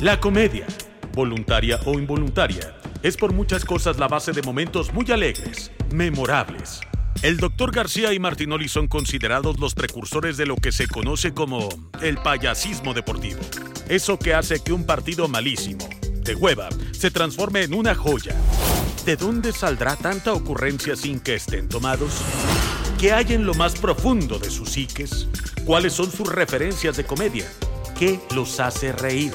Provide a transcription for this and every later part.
La comedia, voluntaria o involuntaria, es por muchas cosas la base de momentos muy alegres, memorables. El Dr. García y Martinoli son considerados los precursores de lo que se conoce como el payasismo deportivo. Eso que hace que un partido malísimo, de hueva, se transforme en una joya. ¿De dónde saldrá tanta ocurrencia sin que estén tomados? ¿Qué hay en lo más profundo de sus psiques? ¿Cuáles son sus referencias de comedia? ¿Qué los hace reír?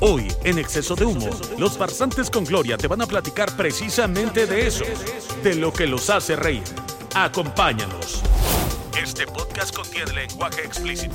Hoy, en Exceso de Humo, los farsantes con Gloria te van a platicar precisamente de eso, de lo que los hace reír. Acompáñanos. Este podcast contiene lenguaje explícito.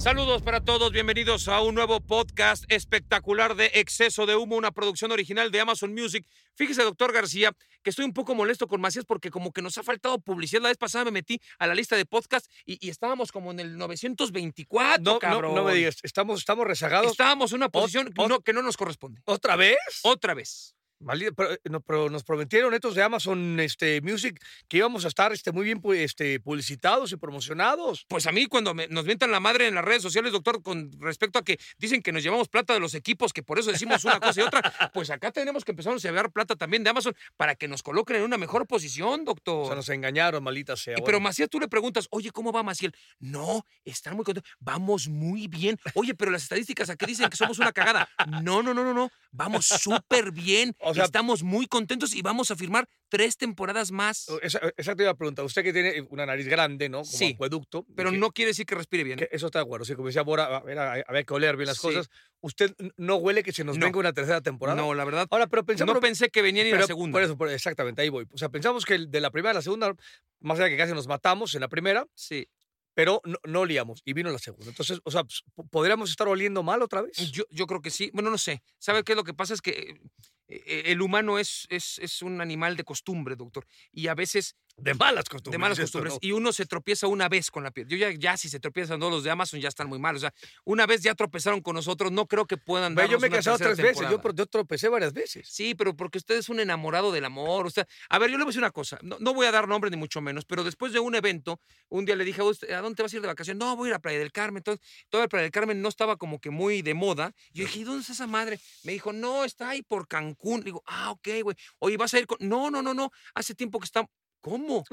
Saludos para todos, bienvenidos a un nuevo podcast espectacular de Exceso de Humo, una producción original de Amazon Music. Fíjese, doctor García, que estoy un poco molesto con Macías porque como que nos ha faltado publicidad. La vez pasada me metí a la lista de podcast y, y estábamos como en el 924, No, cabrón. no me digas, estamos, estamos rezagados. Estábamos en una posición ot- que no nos corresponde. ¿Otra vez? Otra vez. Maldita, pero, eh, no, pero nos prometieron estos de Amazon este, Music que íbamos a estar este, muy bien este, publicitados y promocionados. Pues a mí cuando me- nos mientan la madre en las redes sociales, doctor, con respecto a que dicen que nos llevamos plata de los equipos, que por eso decimos una cosa y otra, pues acá tenemos que empezar a llevar plata también de Amazon para que nos coloquen en una mejor posición, O doctor. sea, nos engañaron, maldita sea. Y pero. Macías, tú le preguntas, oye, ¿cómo va Maciel? No, están muy contentos. Vamos muy bien. Oye, pero las estadísticas aquí dicen que somos una cagada. No, no, no, no, no. Vamos súper bien. O sea- Estamos muy contentos y vamos a firmar tres temporadas más. Te iba a preguntar. Usted que tiene una nariz grande, ¿no? Como Sí, acueducto. Pero que- no quiere decir que respire bien. que eso está de acuerdo. Sí, como decía Bora, a ver, a- había que oler bien las Sí. cosas. ¿Usted no huele que se nos No. venga una tercera temporada? No, la verdad. Ahora, pero pensamos. No pensé que venía ni pero la segunda. Por eso, por- exactamente, ahí voy. O sea, pensamos que de la primera a la segunda, más allá de que casi nos matamos en la primera, Sí. pero no, no olíamos y vino la segunda. Entonces, o sea, ¿podríamos estar oliendo mal otra vez? Yo, yo creo que sí. Bueno, no sé. ¿Sabe qué lo que pasa? Es que eh, el humano es, es, es un animal de costumbre, doctor. Y a veces De malas costumbres. de malas esto, costumbres. ¿no? Y uno se tropieza una vez con la piel. Yo ya, ya si se tropiezan todos los de Amazon ya están muy mal. O sea, una vez ya tropezaron con nosotros, no creo que puedan darnos yo me he casado tres veces, yo, yo tropecé varias veces. Sí, pero porque usted es un enamorado del amor. Usted... A ver, yo le voy a decir una cosa. No, no voy a dar nombre ni mucho menos, pero después de un evento, un día le dije, "¿A usted- ¿a dónde te vas a ir de vacaciones? No, voy a ir a Playa del Carmen. Todo, toda Playa del Carmen no estaba como que muy de moda. Yo dije, ¿y dónde está esa madre? Me dijo, no, está ahí por Cancún. Digo, ah, ok, güey. Oye, ¿vas a ir con...? No, no, no, no. Hace tiempo que está... ¿Cómo? O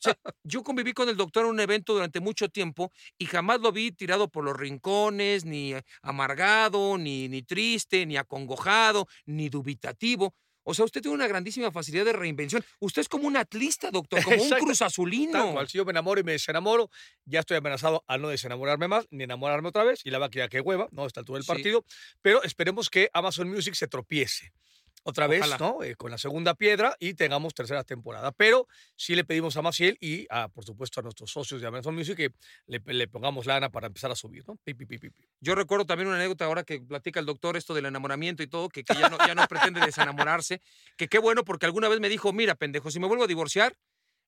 sea, yo conviví con el doctor en un evento durante mucho tiempo y jamás lo vi tirado por los rincones, ni eh, amargado, ni, ni triste, ni acongojado, ni dubitativo. O sea, usted tiene una grandísima facilidad de reinvención. Usted es como un atlista, doctor, como un Exacto. cruz Tal si yo me enamoro y me desenamoro, ya estoy amenazado a no desenamorarme más, ni enamorarme otra vez, y la va a quedar que hueva, ¿no? Altura del Sí. partido. Pero esperemos que Amazon Music se tropiece otra vez, Ojalá. ¿no? Eh, con la segunda piedra y tengamos tercera temporada. Pero sí le pedimos a Maciel y, a, por supuesto, a nuestros socios de Amazon Music que le, le pongamos lana para empezar a subir, ¿no? Pi, pi, pi, pi, pi. Yo recuerdo también una anécdota ahora que platica el doctor esto del enamoramiento y todo, que, que ya, no, ya no pretende desenamorarse, que qué bueno porque alguna vez me dijo, mira, pendejo, si me vuelvo a divorciar,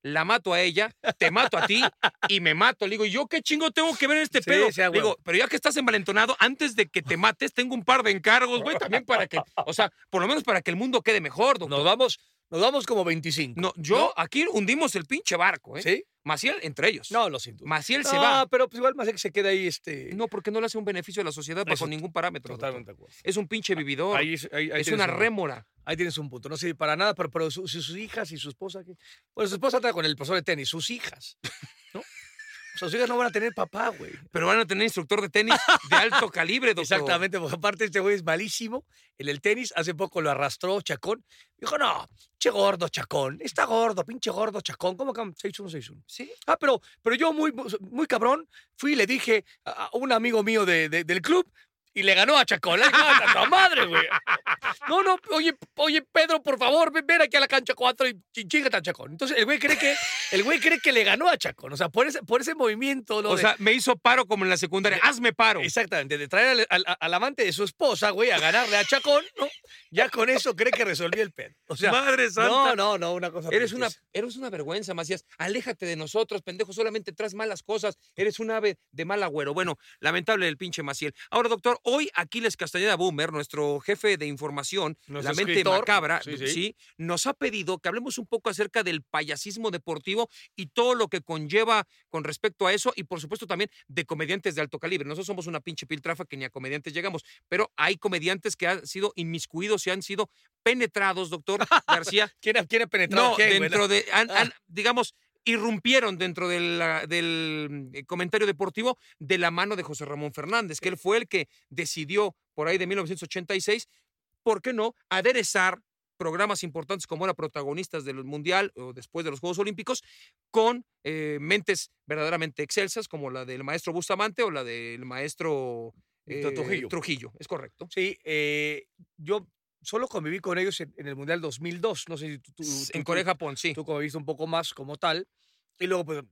la mato a ella, te mato a ti y me mato. Le digo, ¿y yo qué chingo tengo que ver en este Sí, pedo? sí, digo, pero ya que estás envalentonado, antes de que te mates, tengo un par de encargos, güey, también para que, o sea, por lo menos para que el mundo quede mejor, doctor. Nos vamos, nos vamos como 25. No, yo aquí hundimos el pinche barco, ¿eh? ¿Sí? Maciel entre ellos. No, lo siento. Maciel se va. pero pues igual Maciel se queda ahí, este... No, porque no le hace un beneficio a la sociedad bajo ningún parámetro. doctor. Totalmente acuerdo. Es un pinche vividor. Ahí, es- ahí- ahí es una un- rémora. Ahí tienes un punto. No sirve para nada, pero, pero su- su- sus hijas y su esposa. ¿qué? Bueno, su esposa está con el profesor de tenis, sus hijas. Sus hijas no van a tener papá, güey. Pero van a tener instructor de tenis de alto calibre, doctor. Exactamente, porque aparte este güey es malísimo en el tenis. Hace poco lo arrastró Chacón. Dijo, no, che gordo Chacón. Está gordo, pinche gordo Chacón. ¿Cómo que 6-1-6-1? Sí. Ah, pero, pero yo muy, muy cabrón fui y le dije a a un amigo mío de- de- del club y le ganó a "Ah, tanta madre, güey. No, no, oye, oye, Pedro, por favor, ven, ven aquí a la cancha 4 y ch- chíngate a Chacón. Entonces el güey cree que, el güey cree que le ganó a Chacón. O sea, por ese, por ese movimiento. ¿no? O de- sea, me hizo paro como en la secundaria. Hazme paro. Exactamente, de traer al, al- al amante de su esposa, güey, a ganarle a Chacón, ¿no? Ya con eso cree que resolvió el pedo. O sea, Madre santa. no, no, no, una cosa. Eres una, eres una vergüenza, Macías. Aléjate de nosotros, pendejo. Solamente traes malas cosas. Eres un ave de mal agüero. Bueno, lamentable el pinche Maciel. Ahora, doctor, hoy Aquiles Castañeda Boomer, nuestro jefe de información, Nuestro la mente escritor, macabra, sí, sí, sí. nos ha pedido que hablemos un poco acerca del payasismo deportivo y todo lo que conlleva con respecto a eso y, por supuesto, también de comediantes de alto calibre. Nosotros somos una pinche piltrafa que ni a comediantes llegamos, pero hay comediantes que han sido inmiscuidos y han sido penetrados, doctor García, ¿Quién, ha penetrado no, quién, dentro de, han- han, digamos, irrumpieron dentro del eh, comentario deportivo de la mano de José Ramón Fernández, que él fue el que decidió por ahí de 1986, ¿por qué no?, aderezar programas importantes como era protagonistas del Mundial o después de los Juegos Olímpicos con eh, mentes verdaderamente excelsas como la del maestro Bustamante o la del maestro eh, Trujillo. Trujillo, es correcto. Sí, eh, yo solo conviví con ellos en, en el Mundial 2002. No sé si tú, tú- en tú- Corea, Japón, sí. tú como viste un poco más como tal. Y luego, pues,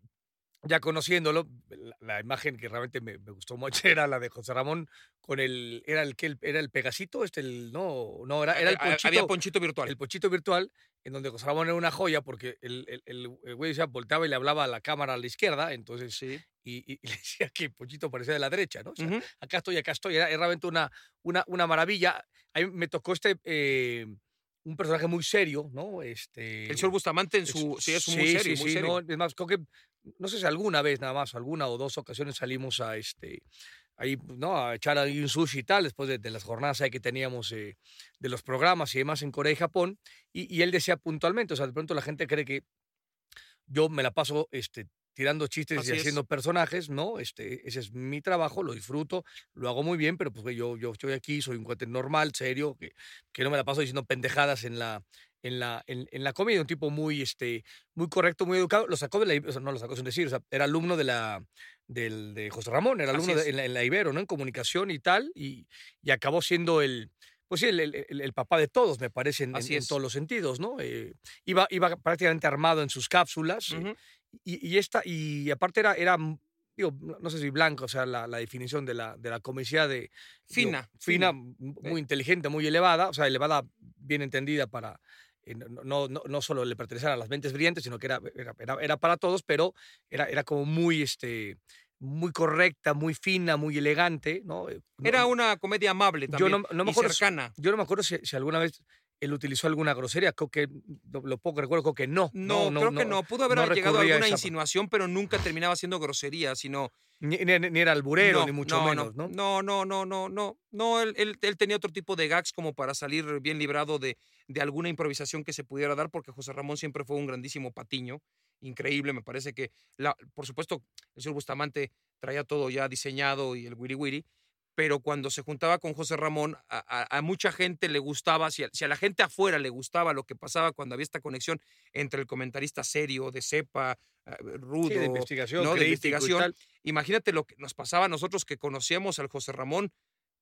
ya conociéndolo, la, la imagen que realmente me, me gustó mucho era la de José Ramón con el, era el que era el Pegasito, este, el, no, no, era, era el Eh, eh, ponchito, Había ponchito virtual. el ponchito virtual, en donde José Ramón era una joya porque el, el, el- güey decía, volteaba y le hablaba a la cámara a la izquierda, entonces, sí. y, y- y le decía que Ponchito parecía de la derecha, ¿no? O sea, Ujú. acá estoy, acá estoy. Era, era realmente una, una, una maravilla. A mí me tocó este, eh, un personaje muy serio, ¿no? Este, El señor Bustamante en es- su. Sí, es un sí, muy serio. sí, muy sí, serio. no, es más, creo que, no sé si alguna vez nada más, alguna o dos ocasiones salimos a este, ahí, ¿no? A echar ahí un sushi y tal, después de, las jornadas ahí que teníamos eh, de los programas y demás en Corea y Japón. Y, y él decía puntualmente, o sea, de pronto la gente cree que yo me la paso este, tirando chistes Así y es. haciendo personajes, ¿no? Este, ese es mi trabajo, lo disfruto, lo hago muy bien, pero pues yo, yo estoy aquí, soy un cuate normal, serio, que, que no me la paso diciendo pendejadas en la, en la, en, en la comedia, un tipo muy, este, muy correcto, muy educado. Lo sacó de la, o sea, no lo sacó sin decir, o sea, era alumno de la, del, de José Ramón, era alumno de- es. en, la, en la Ibero, ¿no? En comunicación y tal, y, y acabó siendo el, pues sí, el, el- el- papá de todos, me parece, en, en- en es. todos los sentidos, ¿no? Eh, iba, iba prácticamente armado en sus cápsulas, eh, Ujú. Y, y esta, y aparte era, era mm, digo, no sé si blanco, o sea, la, la definición de la, de la comicidad de... digo, Fina, Fina, m- muy inteligente, muy elevada, o sea, elevada bien entendida para... eh, No, no, no, solo le pertenecer a las mentes brillantes, sino que era, era, era, para todos, pero era, era como muy, este, muy correcta, muy fina, muy elegante, ¿no? Eh, Era una comedia amable Yo también. no- no me y acuerdo cercana. Yo no me acuerdo si, si alguna vez él utilizó alguna grosería, creo que, lo, poco recuerdo, que no. No, creo que no. Pudo haber no llegado a alguna insinuación, pero nunca terminaba siendo grosería, sino. Ni, ni- ni era alburero, no, ni mucho no, menos, ¿no? No, no, no, no, no. No, él, él- él tenía otro tipo de gags como para salir bien librado de, de alguna improvisación que se pudiera dar, porque José Ramón siempre fue un grandísimo patiño. Increíble, me parece que, la, por supuesto, el señor Bustamante traía todo ya diseñado y el wiri wiri, pero cuando se juntaba con José Ramón, a, a- a mucha gente le gustaba, si a, si a la gente afuera le gustaba lo que pasaba cuando había esta conexión entre el comentarista serio, de cepa, eh, rudo, Sí, de investigación, ¿no? de investigación, tal. imagínate lo que nos pasaba a nosotros que conocíamos al José Ramón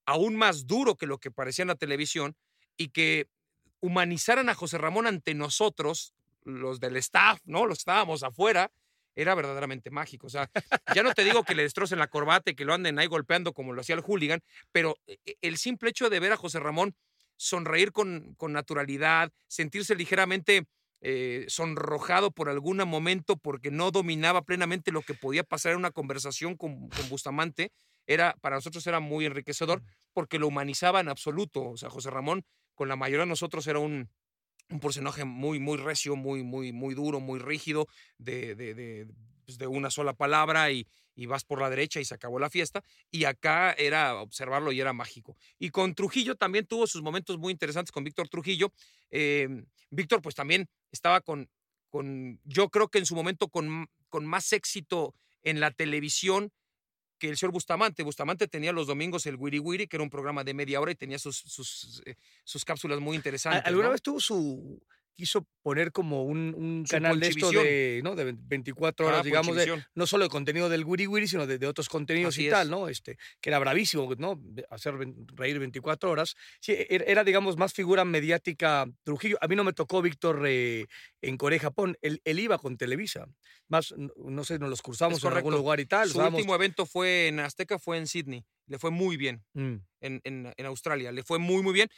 aún más duro que lo que parecía en la televisión y que humanizaran a José Ramón ante nosotros, los del staff, ¿no? Los que estábamos afuera, era verdaderamente mágico. O sea, ya no te digo que le destrocen la corbata y que lo anden ahí golpeando como lo hacía el hooligan, pero eh, el simple hecho de ver a José Ramón sonreír con, con naturalidad, sentirse ligeramente eh, sonrojado por algún momento porque no dominaba plenamente lo que podía pasar en una conversación con, con Bustamante, era, para nosotros era muy enriquecedor porque lo humanizaba en absoluto. O sea, José Ramón, con la mayoría de nosotros, era un, un personaje muy, muy recio, muy, muy, muy duro, muy rígido, de, de, de, pues, una sola palabra y, y vas por la derecha y se acabó la fiesta. Y acá era observarlo y era mágico. Y con Trujillo también tuvo sus momentos muy interesantes con Víctor Trujillo. Eh, Víctor, pues también estaba con, con, yo creo que en su momento con, con más éxito en la televisión que el señor Bustamante. Bustamante tenía los domingos el Wiri Wiri, que era un programa de media hora y tenía sus, sus, eh, sus cápsulas muy ¿Al- interesantes. ¿Alguna ¿no? vez tuvo su quiso poner como un, un canal de esto de, ¿no? de 24 horas, Ah, digamos, de, no solo de contenido del Wiri Wiri, sino de, de otros contenidos Así y es. tal, ¿no? Este, que era bravísimo, ¿no? Hacer reír 24 horas. Sí, e- era, era, digamos, más figura mediática Trujillo. A mí no me tocó Víctor eh, en Corea Japón. Él, él iba con Televisa. Más, no, sé, nos los cruzamos en algún lugar y tal. Su estábamos- último evento fue en Azteca, fue en Sydney. Le fue muy bien. Mm. en, en- en Australia. Le fue muy, muy bien.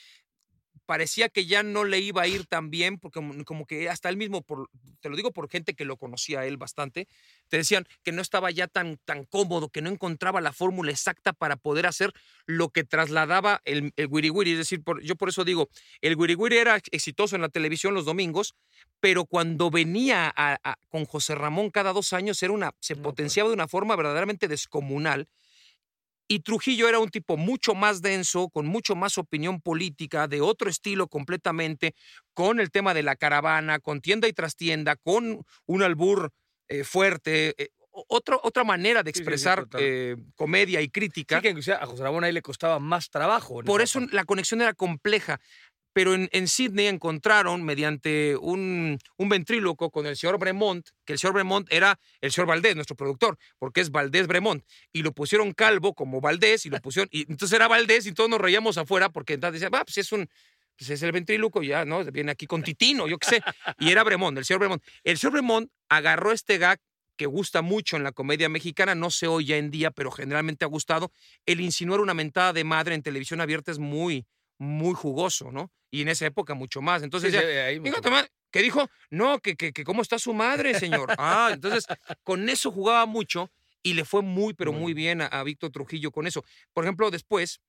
Parecía que ya no le iba a ir tan bien, porque como, como que hasta él mismo, por, te lo digo por gente que lo conocía a él bastante, te decían que no estaba ya tan, tan cómodo, que no encontraba la fórmula exacta para poder hacer lo que trasladaba el, el Wiri Wiri. Es decir, por- yo por eso digo, el Wiri Wiri era exitoso en la televisión los domingos, pero cuando venía a- a- con José Ramón cada dos años, era una, se No, pues. potenciaba de una forma verdaderamente descomunal. Y Trujillo era un tipo mucho más denso, con mucho más opinión política, de otro estilo completamente, con el tema de la caravana, con tienda y trastienda, con un albur eh, fuerte, eh, otro- otra manera de Sí, sí, sí, expresar eh, comedia y crítica. Sí, que a José Ramón ahí le costaba más trabajo. Por eso parte. la conexión era compleja. Pero en, en Sydney encontraron, mediante un, un ventríloco con el señor Bremont, que el señor Bremont era el señor Valdés, nuestro productor, porque es Valdés Bremont, y lo pusieron calvo como Valdés, y lo pusieron, y entonces era Valdés, y todos nos reíamos afuera, porque entonces decían, va, pues es un, pues es el ventríloco, ya, ¿no? Viene aquí con Titino, yo qué sé. Y era Bremont, el señor Bremont. El señor Bremont agarró este gag que gusta mucho en la comedia mexicana, no se oye en día, pero generalmente ha gustado. El insinuar una mentada de madre en televisión abierta es muy, muy jugoso, ¿no? Y en esa época mucho más. Entonces, Sí, ¿qué dijo? No, que, que, que cómo está su madre, señor. Ah, entonces, con eso jugaba mucho y le fue muy, pero Muy muy bien a, a Víctor Trujillo con eso. Por ejemplo, después,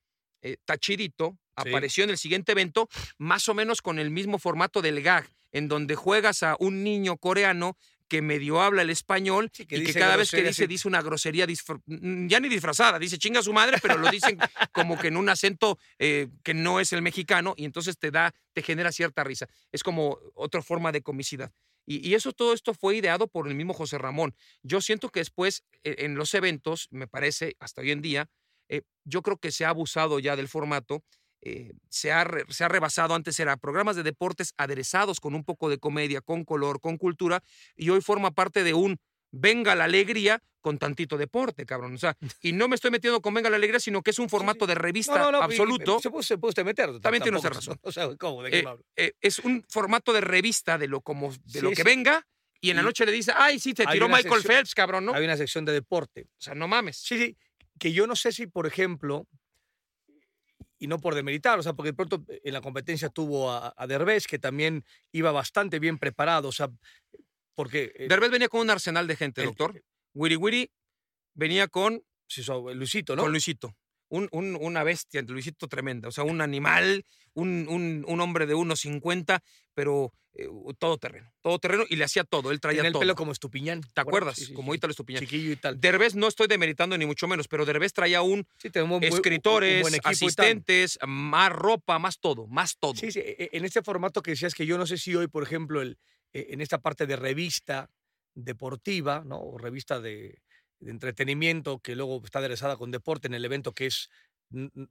eh, Tachidito Sí. apareció en el siguiente evento, más o menos con el mismo formato del gag, en donde juegas a un niño coreano que medio habla el español Sí, y que cada vez que dice, dice una grosería, ya ni disfrazada, dice chinga su madre, pero lo dicen como que en un acento eh, que no es el mexicano y entonces te da, te genera cierta risa. Es como otra forma de comicidad. Y, y eso, todo esto fue ideado por el mismo José Ramón. Yo siento que después, eh, en los eventos, me parece, hasta hoy en día, eh, yo creo que se ha abusado ya del formato. Eh, se, ha, re- se ha rebasado, antes era programas de deportes aderezados con un poco de comedia, con color, con cultura, y hoy forma parte de un venga la alegría con tantito deporte, cabrón. O sea, y no me estoy metiendo con venga la alegría, sino que es un formato de revista absoluto. Se puede, se puede meter. También tiene usted razón. O sea, ¿cómo? ¿De qué Eh, me habla? eh, es un formato de revista de lo como de Sí, lo que sí. venga y en la noche le dice, ay, sí, te tiró Michael sección- Phelps, cabrón, ¿no? Hay una sección de deporte. O sea, no mames. Sí, sí. Que yo no sé si, por ejemplo, y no por demeritar, o sea, porque de pronto en la competencia tuvo a, a Derbez, que también iba bastante bien preparado, o sea, porque... eh, Derbez venía con un arsenal de gente, el- doctor. Wiri Wiri venía con, sí, Luisito, ¿no? con Luisito. Un, un- una bestia, Luisito tremenda. O sea, un animal, un, un- hombre de 1.50, pero eh, todo terreno. Todo terreno y le hacía todo. Él traía Tenía el todo. pelo como Estupiñán. ¿Te acuerdas? Sí, sí, como. Ítalo Estupiñán. Chiquillo y tal. Derbez no estoy demeritando ni mucho menos, pero Derbez traía un Sí, tenemos buen- un- escritores, buen asistentes, más ropa, más todo, más todo. Sí, sí, e- e- en este formato que decías que yo no sé si hoy, por ejemplo, el, eh, en esta parte de revista deportiva, ¿no? O revista de, de entretenimiento que luego está aderezada con deporte en el evento que es,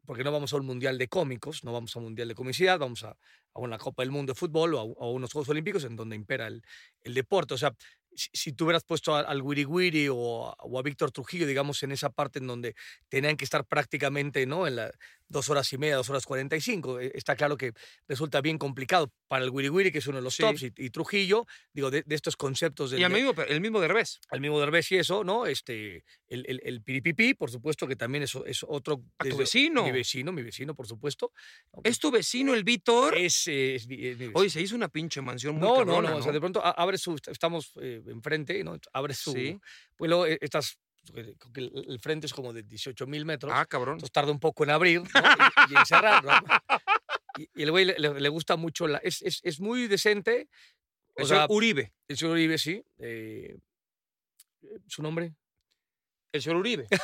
porque no vamos a un mundial de cómicos, no vamos a un mundial de comicidad, vamos a, a una Copa del Mundo de fútbol o a, unos Juegos Olímpicos en donde impera el, el deporte. O sea, si, tú hubieras puesto al Wiri Wiri o a, o a Víctor Trujillo, digamos, en esa parte en donde tenían que estar prácticamente, ¿no? En las dos horas y media, dos horas cuarenta y cinco, eh, está claro que resulta bien complicado para el Wiri Wiri, que es uno de los Sí. tops, y, y Trujillo, digo, de, de estos conceptos del Y al mismo, el mismo Derbez. al mismo Derbez y eso, ¿no? Este, el, el, el Piripipí, por supuesto, que también es, es otro... A tu vecino. Mi vecino, mi vecino, por supuesto. ¿no? ¿Es tu vecino el Víctor? es, mi se hizo una pinche mansión muy No, no, no, o sea, de pronto abre su... Estamos eh, enfrente, ¿no? Abre su... Sí. Pues luego eh, estas... eh, creo que El, frente es como de 18 mil metros. Ah, cabrón. Entonces tarda un poco en abrir ¿no? y, y en cerrar. ¿no? Y, y el güey le, le- le gusta mucho, la, es, es, es muy decente. O El sea, señor Uribe. el señor Uribe, sí. eh, ¿Su nombre? El señor Uribe.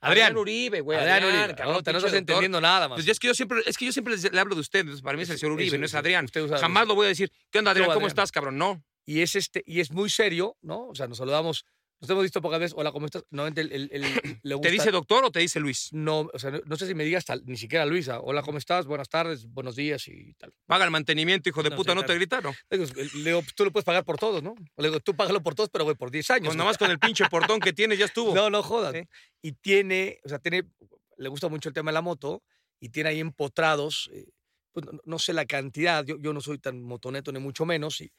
Adrián. Uribe, güey. Adrián Adrián, Uribe. cabrón, No, te no estás entendiendo nada más. Pues es que yo siempre, es que yo siempre le hablo de usted, entonces para mí es el señor Uribe, no es Adrián. Jamás lo voy a decir. ¿Qué onda, Adrián? ¿Cómo Adrián. estás, cabrón? No. Y es, este, y es muy serio, ¿no? O sea, nos saludamos nos hemos visto pocas veces. Hola, ¿cómo estás? No, el, el, el, le gusta, ¿Te dice doctor o te dice Luis? No, o sea, no, no sé si me digas ni siquiera Luisa. Hola, ¿cómo estás? Buenas tardes, buenos días y tal. Paga el mantenimiento, hijo de No, puta, sí, ¿no te claro. gritaron? Le digo, le digo, tú lo puedes pagar por todos, ¿no? Le digo, tú págalo por todos, pero güey, por 10 años. Pues nomás con el pinche portón que tienes ya estuvo. No, no jodas. Sí. Y tiene, o sea, tiene, le gusta mucho el tema de la moto y tiene ahí empotrados, eh, pues no, no sé la cantidad, yo, yo no soy tan motoneto ni mucho menos, y,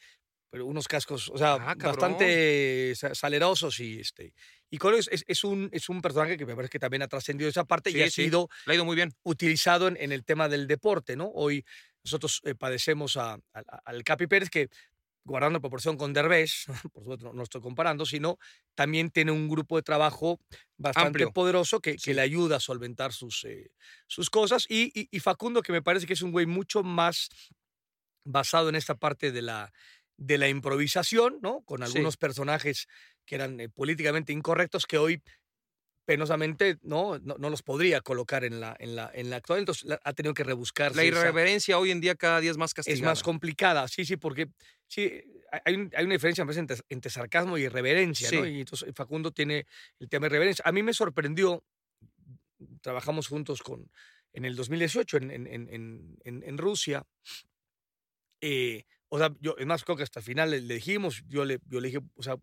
pero unos cascos, o sea, Ah, bastante sa- salerosos y este. Y con eso es, es un, es un personaje que me parece que también ha trascendido esa parte y ha sí. sido ha ido muy bien. utilizado en, en el tema del deporte, ¿no? Hoy nosotros eh, padecemos a- a- a- al Capi Pérez, que guardando proporción con Derbez, por supuesto no, no estoy comparando, sino también tiene un grupo de trabajo bastante Amplio. poderoso que, que le ayuda a solventar sus, eh, sus cosas. Y, y- y Facundo, que me parece que es un güey mucho más basado en esta parte de la, de la improvisación, ¿no? Con Sí. algunos personajes que eran eh, políticamente incorrectos que hoy penosamente no, no, no los podría colocar en la, en la, en la actual, entonces la- ha tenido que rebuscarse. La esa- irreverencia hoy en día cada día es más es castigada. más complicada, sí, sí, porque sí, hay- hay, un- hay una diferencia me entre, entre sarcasmo y irreverencia, ¿no? Y entonces Facundo tiene el tema de irreverencia. A mí me sorprendió, trabajamos juntos con, en el 2018 en, en, en, en- en- en Rusia, eh, o sea, yo, es más, creo que hasta el final le, le dijimos, yo le, yo le dije, o sea,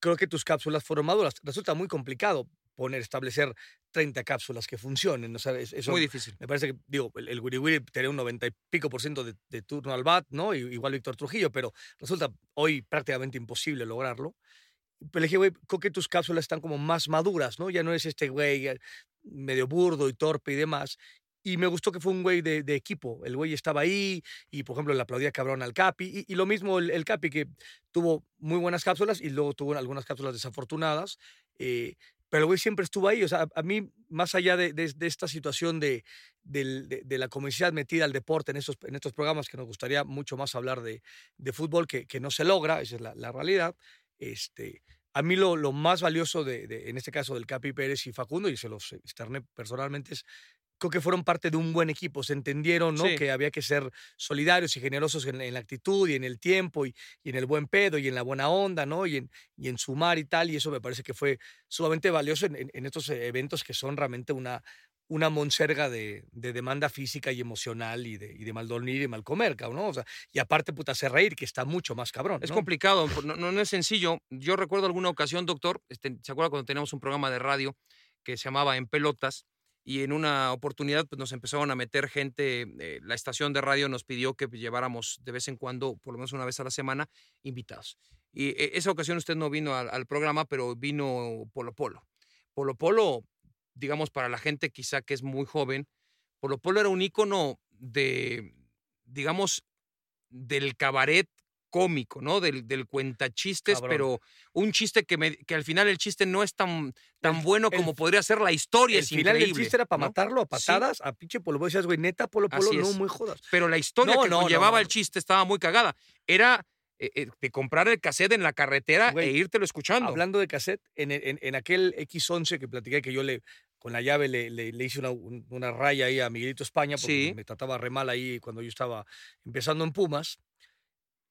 creo que tus cápsulas fueron maduras. Resulta muy complicado poner, establecer 30 cápsulas que funcionen, o sea, es- eso Muy difícil. me parece que, digo, el, el Wiri Wiri tenía un 90 y pico por ciento de, de turno al bat, ¿no? Igual Víctor Trujillo, pero resulta hoy prácticamente imposible lograrlo. Pero le dije, güey, creo que tus cápsulas están como más maduras, ¿no? Ya no es este güey eh, medio burdo y torpe y demás. Y me gustó que fue un güey de, equipo. El güey estaba ahí y, por ejemplo, le aplaudía cabrón al Capi. Y, lo mismo el, Capi, que tuvo muy buenas cápsulas y luego tuvo algunas cápsulas desafortunadas. eh, pero el güey siempre estuvo ahí. O sea, a, mí, más allá de, de- esta situación de, de, la comercial metida al deporte en estos, en estos programas, que nos gustaría mucho más hablar de, fútbol, que, que no se logra, esa es la, la realidad. Este, a mí lo, lo más valioso, de- en este caso del Capi Pérez y Facundo, y se los externé personalmente, es creo que fueron parte de un buen equipo, se entendieron ¿no? Sí. que había que ser solidarios y generosos en, en la actitud y en el tiempo y, y en el buen pedo y en la buena onda, ¿no? Y en, y en sumar y tal, y eso me parece que fue sumamente valioso en, en- en estos eventos que son realmente una, una monserga de, de demanda física y emocional y de, y de mal dormir y mal comer, cabrón, ¿no? O sea, y aparte, puta, hacer reír, que está mucho más cabrón. Es complicado, no, no- no es sencillo. Yo recuerdo alguna ocasión, doctor, este, ¿se acuerda cuando teníamos un programa de radio que se llamaba En Pelotas? Y en una oportunidad pues, nos empezaron a meter gente, eh, la estación de radio nos pidió que lleváramos de vez en cuando, por lo menos una vez a la semana, invitados. Y eh, esa ocasión usted no vino al, al programa, pero vino Polo Polo. Polo Polo, digamos, para la gente quizá que es muy joven, Polo Polo era un ícono de, digamos, del cabaret cómico, ¿no? Del, del cuentachistes, Cabrón. pero un chiste que, me- que al final el chiste no es tan, tan El- bueno el- como podría ser la historia, El es final del chiste era para ¿no? matarlo a Sí. patadas, a pinche Polo Polo. Decías, güey, neta, Polo Polo, Así no, es. muy jodas. Pero la historia No, que no, no. el chiste estaba muy cagada. Era eh, eh, de comprar el cassette en la carretera Güey, e írtelo escuchando. Hablando de cassette, en, en- en aquel X11 que platiqué que yo le con la llave le, le- le hice una, un- una raya ahí a Miguelito España porque Sí. me trataba re mal ahí cuando yo estaba empezando en Pumas.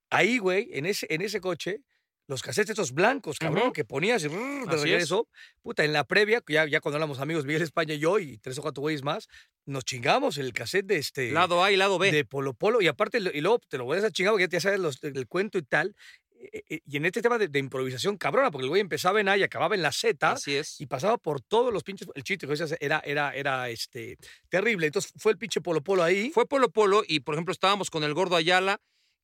Ahí, güey, en ese, en ese coche, los cassettes estos blancos, cabrón, que ponías y rrr, de Así es. regreso, puta, en la previa, ya, ya cuando éramos amigos Miguel España y yo y tres o cuatro güeyes más, nos chingamos el cassette de este Lado A y lado B. de Polo Polo. Y aparte, y luego te lo vuelves a chingar porque ya te sabes los, el cuento y tal. eh, eh, Y en este tema de, de improvisación cabrona, porque el güey empezaba en A y acababa en la Z Así es. y pasaba por todos los pinches. El chiste que era, era, era este, terrible. Entonces fue el pinche Polo Polo ahí. Fue Polo Polo y, por ejemplo, estábamos con el Gordo Ayala,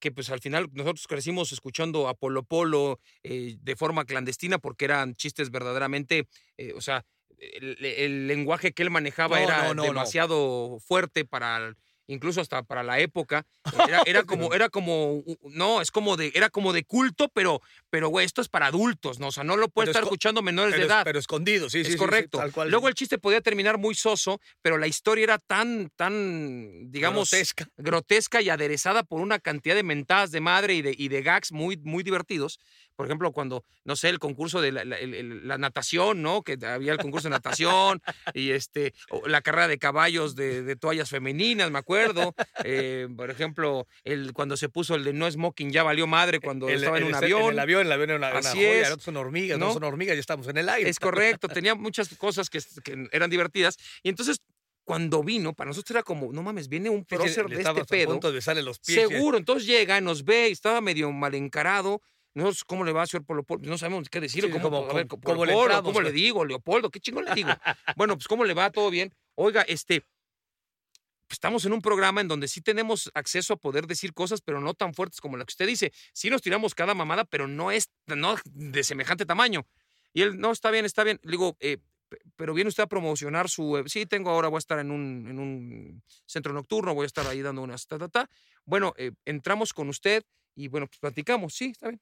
que pues al final nosotros crecimos escuchando a Polo Polo eh, de forma clandestina porque eran chistes verdaderamente, eh, o sea, el, el lenguaje que él manejaba No, era no, no, no. demasiado fuerte para... incluso hasta para la época era, era como era como no es como de era como de culto pero pero güey esto es para adultos no o sea no lo puede estar escuchando menores pero, de edad pero escondido, sí, sí, es sí, sí, correcto. tal cual. Luego el chiste podía terminar muy soso, pero la historia era tan, tan, digamos, Grotesca. grotesca y aderezada por una cantidad de mentadas de madre y de, y de gags muy, muy divertidos, por ejemplo, cuando, no sé, el concurso de la, la- natación, ¿no? Que había el concurso de natación y este, la carrera de caballos de, de toallas femeninas, me acuerdo. Eh, por ejemplo, el, cuando se puso el de no smoking ya valió madre cuando El- estaba en un avión. En el avión, el avión era una, una joya, es. son hormigas, no, ¿no? son hormigas, ya estamos en el aire. Es correcto, tenía muchas cosas que, que eran divertidas. Y entonces, cuando vino, para nosotros era como, no mames, viene un prócer de este a pedo. punto de los pies. Seguro, entonces llega, nos ve, y estaba medio mal encarado. Nosotros, ¿cómo le va a señor Polo Polo? No sabemos qué decirle. Sí, ¿Cómo, como- a ver, como- Polo le entramos, ¿Cómo le digo? Leopoldo, ¿qué chingón le digo? bueno, pues ¿cómo le va? ¿Todo bien? Oiga, este, pues, estamos en un programa en donde sí tenemos acceso a poder decir cosas, pero no tan fuertes como la que usted dice. Sí nos tiramos cada mamada, pero no es no de semejante tamaño. Y él, no, está bien, está bien. Le digo, eh, pe- pero viene usted a promocionar su... eh, sí, tengo ahora, voy a estar en un, en un centro nocturno, voy a estar ahí dando unas... Ta, ta, ta. Bueno, eh, entramos con usted y bueno, pues platicamos, sí, está bien.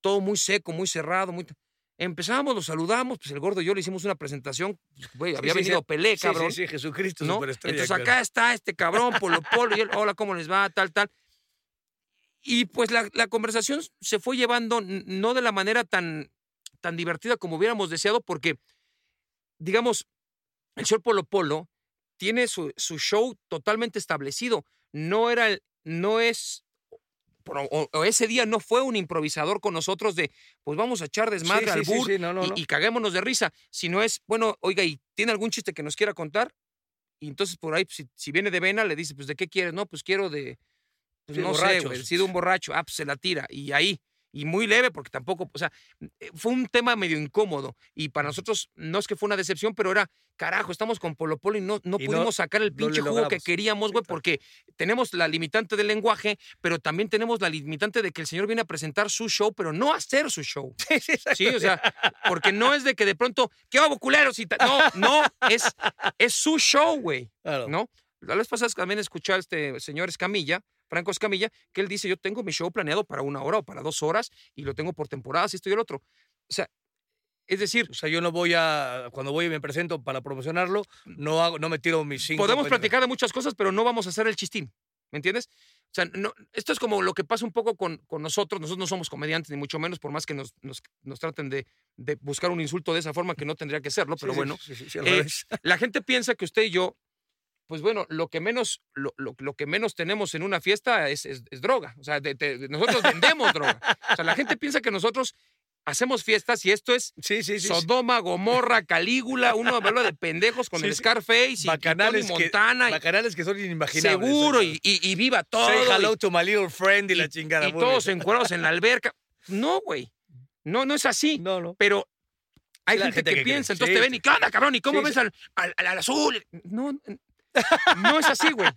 Todo muy seco, muy cerrado, muy... Empezamos, lo saludamos, pues el gordo y yo le hicimos una presentación, pues, güey, había sí, venido sí. Pelé, cabrón. Sí, sí, Jesucristo, ¿no? Entonces claro. acá está este cabrón, Polo Polo, y él, hola, ¿cómo les va? Tal, tal. Y pues la, la conversación se fue llevando no de la manera tan, tan divertida como hubiéramos deseado, porque, digamos, el señor Polo Polo tiene su, su show totalmente establecido. No era el, no es, o, ese día no fue un improvisador con nosotros de, pues vamos a echar desmadre sí, al sí, bur sí, no, no, y, no. y caguémonos de risa, sino es, bueno, oiga, ¿y tiene algún chiste que nos quiera contar? Y entonces por ahí, pues, si, si viene de vena, le dice, pues, ¿de qué quieres? No, pues quiero de, pues, no sé, güey, sí, de un borracho. Ah, pues se la tira. Y ahí, y muy leve, porque tampoco, o sea, eh, fue un tema medio incómodo. Y para nosotros, no es que fue una decepción, pero era, carajo, estamos con Polo Polo y no, no Y no- pudimos sacar el no pinche jugo que logramos. queríamos, güey, porque tenemos la limitante del lenguaje, pero también tenemos la limitante de que el señor viene a presentar su show, pero no a hacer su show. Sí, sí, exacto. Sí, o sea, porque no es de que de pronto, ¿qué hago, culeros? Y no, no, es, es su show, güey, Claro. ¿no? La vez pasada también escuché a este señor Escamilla, Franco Escamilla, que él dice, yo tengo mi show planeado para una hora o para dos horas y lo tengo por temporadas, esto y el otro. O sea, es decir, O sea, yo no voy a, cuando voy y me presento para promocionarlo, no hago, no me tiro mis cinco. podemos pendejadas. platicar de muchas cosas, pero no vamos a hacer el chistín, ¿me entiendes? O sea, no, esto es como lo que pasa un poco con, con nosotros. Nosotros no somos comediantes, ni mucho menos, por más que nos, nos, nos traten de, de buscar un insulto de esa forma que no tendría que serlo, pero sí, bueno. sí, sí, Eh, la gente piensa que usted y yo, pues bueno, lo que menos, lo, lo- lo que menos tenemos en una fiesta es, es- es droga. O sea, de- de- nosotros vendemos droga. O sea, la gente piensa que nosotros hacemos fiestas y esto es Sí, sí, sí. sí. Sodoma, Gomorra, Calígula, uno habla de pendejos con el. Scarface y Bacanales Tony que, Montana. y- bacanales que son inimaginables. seguro, y, y- y viva todo. Say y- hello to my little friend y, la chingada. y todos bien. encuadrados en la alberca. No, güey. No, no es así. No, no. Pero hay gente, gente que, que cree. piensa, entonces te ven y ¿qué onda, cabrón? ¿Y cómo ves al, al- al azul? No, no es así, güey.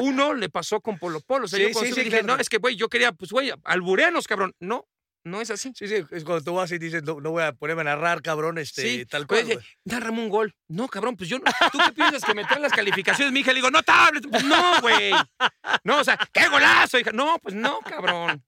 Uno le pasó con Polo Polo. O sea, Sí, yo sí, sí, dije, claro. no, es que, güey, yo quería, pues, güey, albureanos, cabrón. No, no es así. Sí, sí, es cuando tú vas y dices, no, no voy a ponerme a narrar, cabrón, este, Sí, tal cual. dice, Nárrame un gol. No, cabrón, pues yo no. ¿Tú qué piensas que me traen las calificaciones? Mi hija le digo, no te hables. Pues no, güey. No, o sea, ¡qué golazo, hija! No, pues no, cabrón.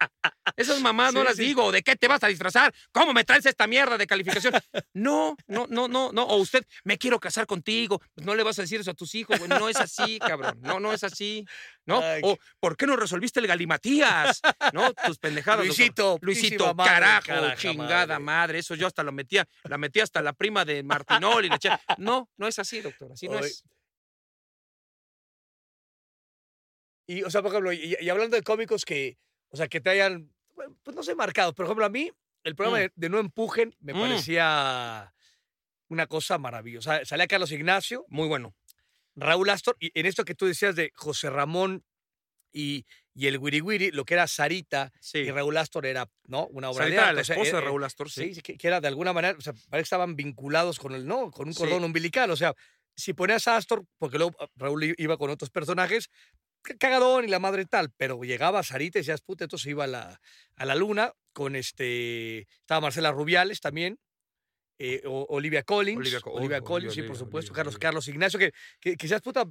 Esas mamás no las sí. digo. ¿De qué te vas a disfrazar? ¿Cómo me traes esta mierda de calificación? No, no, no, no, no. O usted, me quiero casar contigo. Pues no le vas a decir eso a tus hijos, güey. No es así, cabrón. No, no es así. ¿No? Ay, O, ¿por qué no resolviste el galimatías? ¿No? Tus pendejadas. Luisito, Luisito, madre, carajo, caraja chingada madre. madre. Eso yo hasta lo metía, la metía hasta la prima de Martinol y le eché. No, no es así, doctor. Así no es. Y, o sea, por ejemplo, y, y hablando de cómicos que, o sea, que te hayan, pues no sé, marcados. Por ejemplo, a mí, el programa Mm. de, de No Empujen me Mm. parecía una cosa maravillosa. Salía Carlos Ignacio, Muy bueno. Raúl Astor, y en esto que tú decías de José Ramón y, y el Wiri Wiri, lo que era Sarita Sí. y Raúl Astor era, ¿no? Una obra Sarita de la o sea, esposa de eh, Raúl Astor, sí. Sí, que, que era de alguna manera, o sea, parece que estaban vinculados con el, ¿no? Con un Sí. cordón umbilical. O sea, si ponías a Astor, porque luego ah, Raúl iba con otros personajes, cagadón y la madre tal, pero llegaba Sarita y decías, puta, entonces iba a la, a la luna con este, estaba Marcela Rubiales también. Eh, Olivia Collins, Olivia Olivia, Co- Collins, Olivia, sí, por supuesto, Olivia, Carlos. Carlos Ignacio, que, seas puta,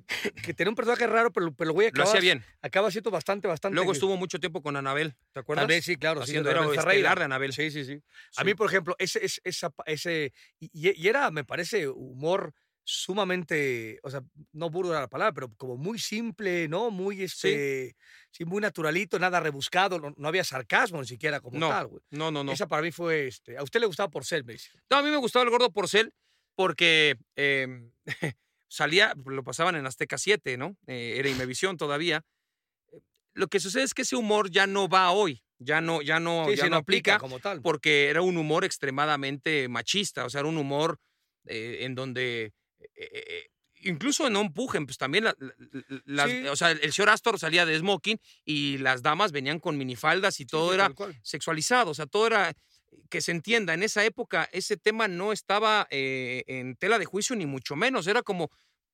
que tenía un personaje raro, pero, pero güey, Lo acaba, hacía bien. acaba siendo bastante, bastante. Luego estuvo mucho tiempo con Anabel, ¿te acuerdas? También, sí, claro, sí, Haciendo de era Anabel estelar de Anabel. Sí, sí, sí. A Sí. mí, por ejemplo, ese, ese, esa ese y era, me parece, humor sumamente, o sea, no burdo era la palabra, pero como muy simple, ¿no? Muy, este, sí, muy naturalito, nada rebuscado, no, no había sarcasmo ni siquiera como No, tal, güey. No, no, no. Esa para mí fue, este, a usted le gustaba Porcel, me dice. No, a mí me gustaba el gordo porcel porque em, salía, lo pasaban en Azteca 7, ¿no? Eh, era Imevisión todavía. Lo que sucede es que ese humor ya no va hoy, ya no, ya no, Sí, ya no aplica como tal. porque era un humor extremadamente machista, o sea, era un humor eh, en donde eh, eh, incluso no empujen, pues también la- la- la- las- Sí. o sea, el señor Astor salía de smoking y las damas venían con minifaldas y Sí, todo sí, era sexualizado, o sea, todo era que se entienda, en esa época ese tema no estaba eh, en tela de juicio ni mucho menos, era como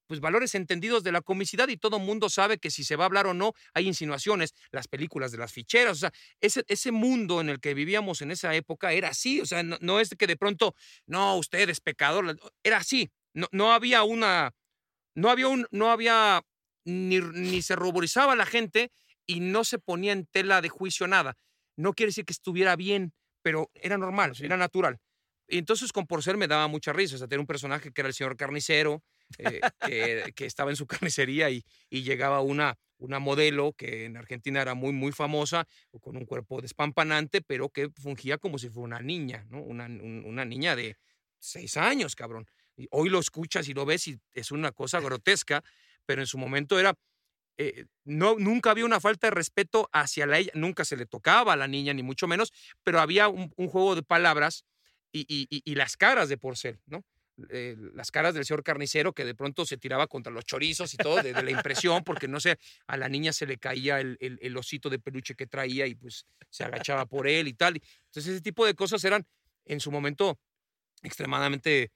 pues valores entendidos de la comicidad y todo mundo sabe que si se va a hablar o no hay insinuaciones, las películas de las ficheras, o sea, ese, ese mundo en el que vivíamos en esa época era así, o sea, no, no es que de pronto, no, usted es pecador, era así, no, no había una, no había un, no había, ni, ni se ruborizaba la gente y no se ponía en tela de juicio nada. No quiere decir que estuviera bien, pero era normal, Sí. era natural. Y entonces con Porcel me daba mucha risa, o sea, tenía un personaje que era el señor carnicero, eh, que, que estaba en su carnicería y, y llegaba una, una modelo que en Argentina era muy, muy famosa, con un cuerpo despampanante, pero que fungía como si fuera una niña, ¿no? Una, un- una niña de seis años, cabrón. Hoy lo escuchas y lo ves y es una cosa grotesca, pero en su momento era, eh, no, nunca había una falta de respeto hacia la ella, nunca se le tocaba a la niña, ni mucho menos, pero había un, un juego de palabras y, y- y- y las caras de Porcel, ¿no? Eh, las caras del señor carnicero que de pronto se tiraba contra los chorizos y todo, de, de la impresión, porque no sé, a la niña se le caía el, el- el osito de peluche que traía y pues se agachaba por él y tal. Entonces ese tipo de cosas eran en su momento extremadamente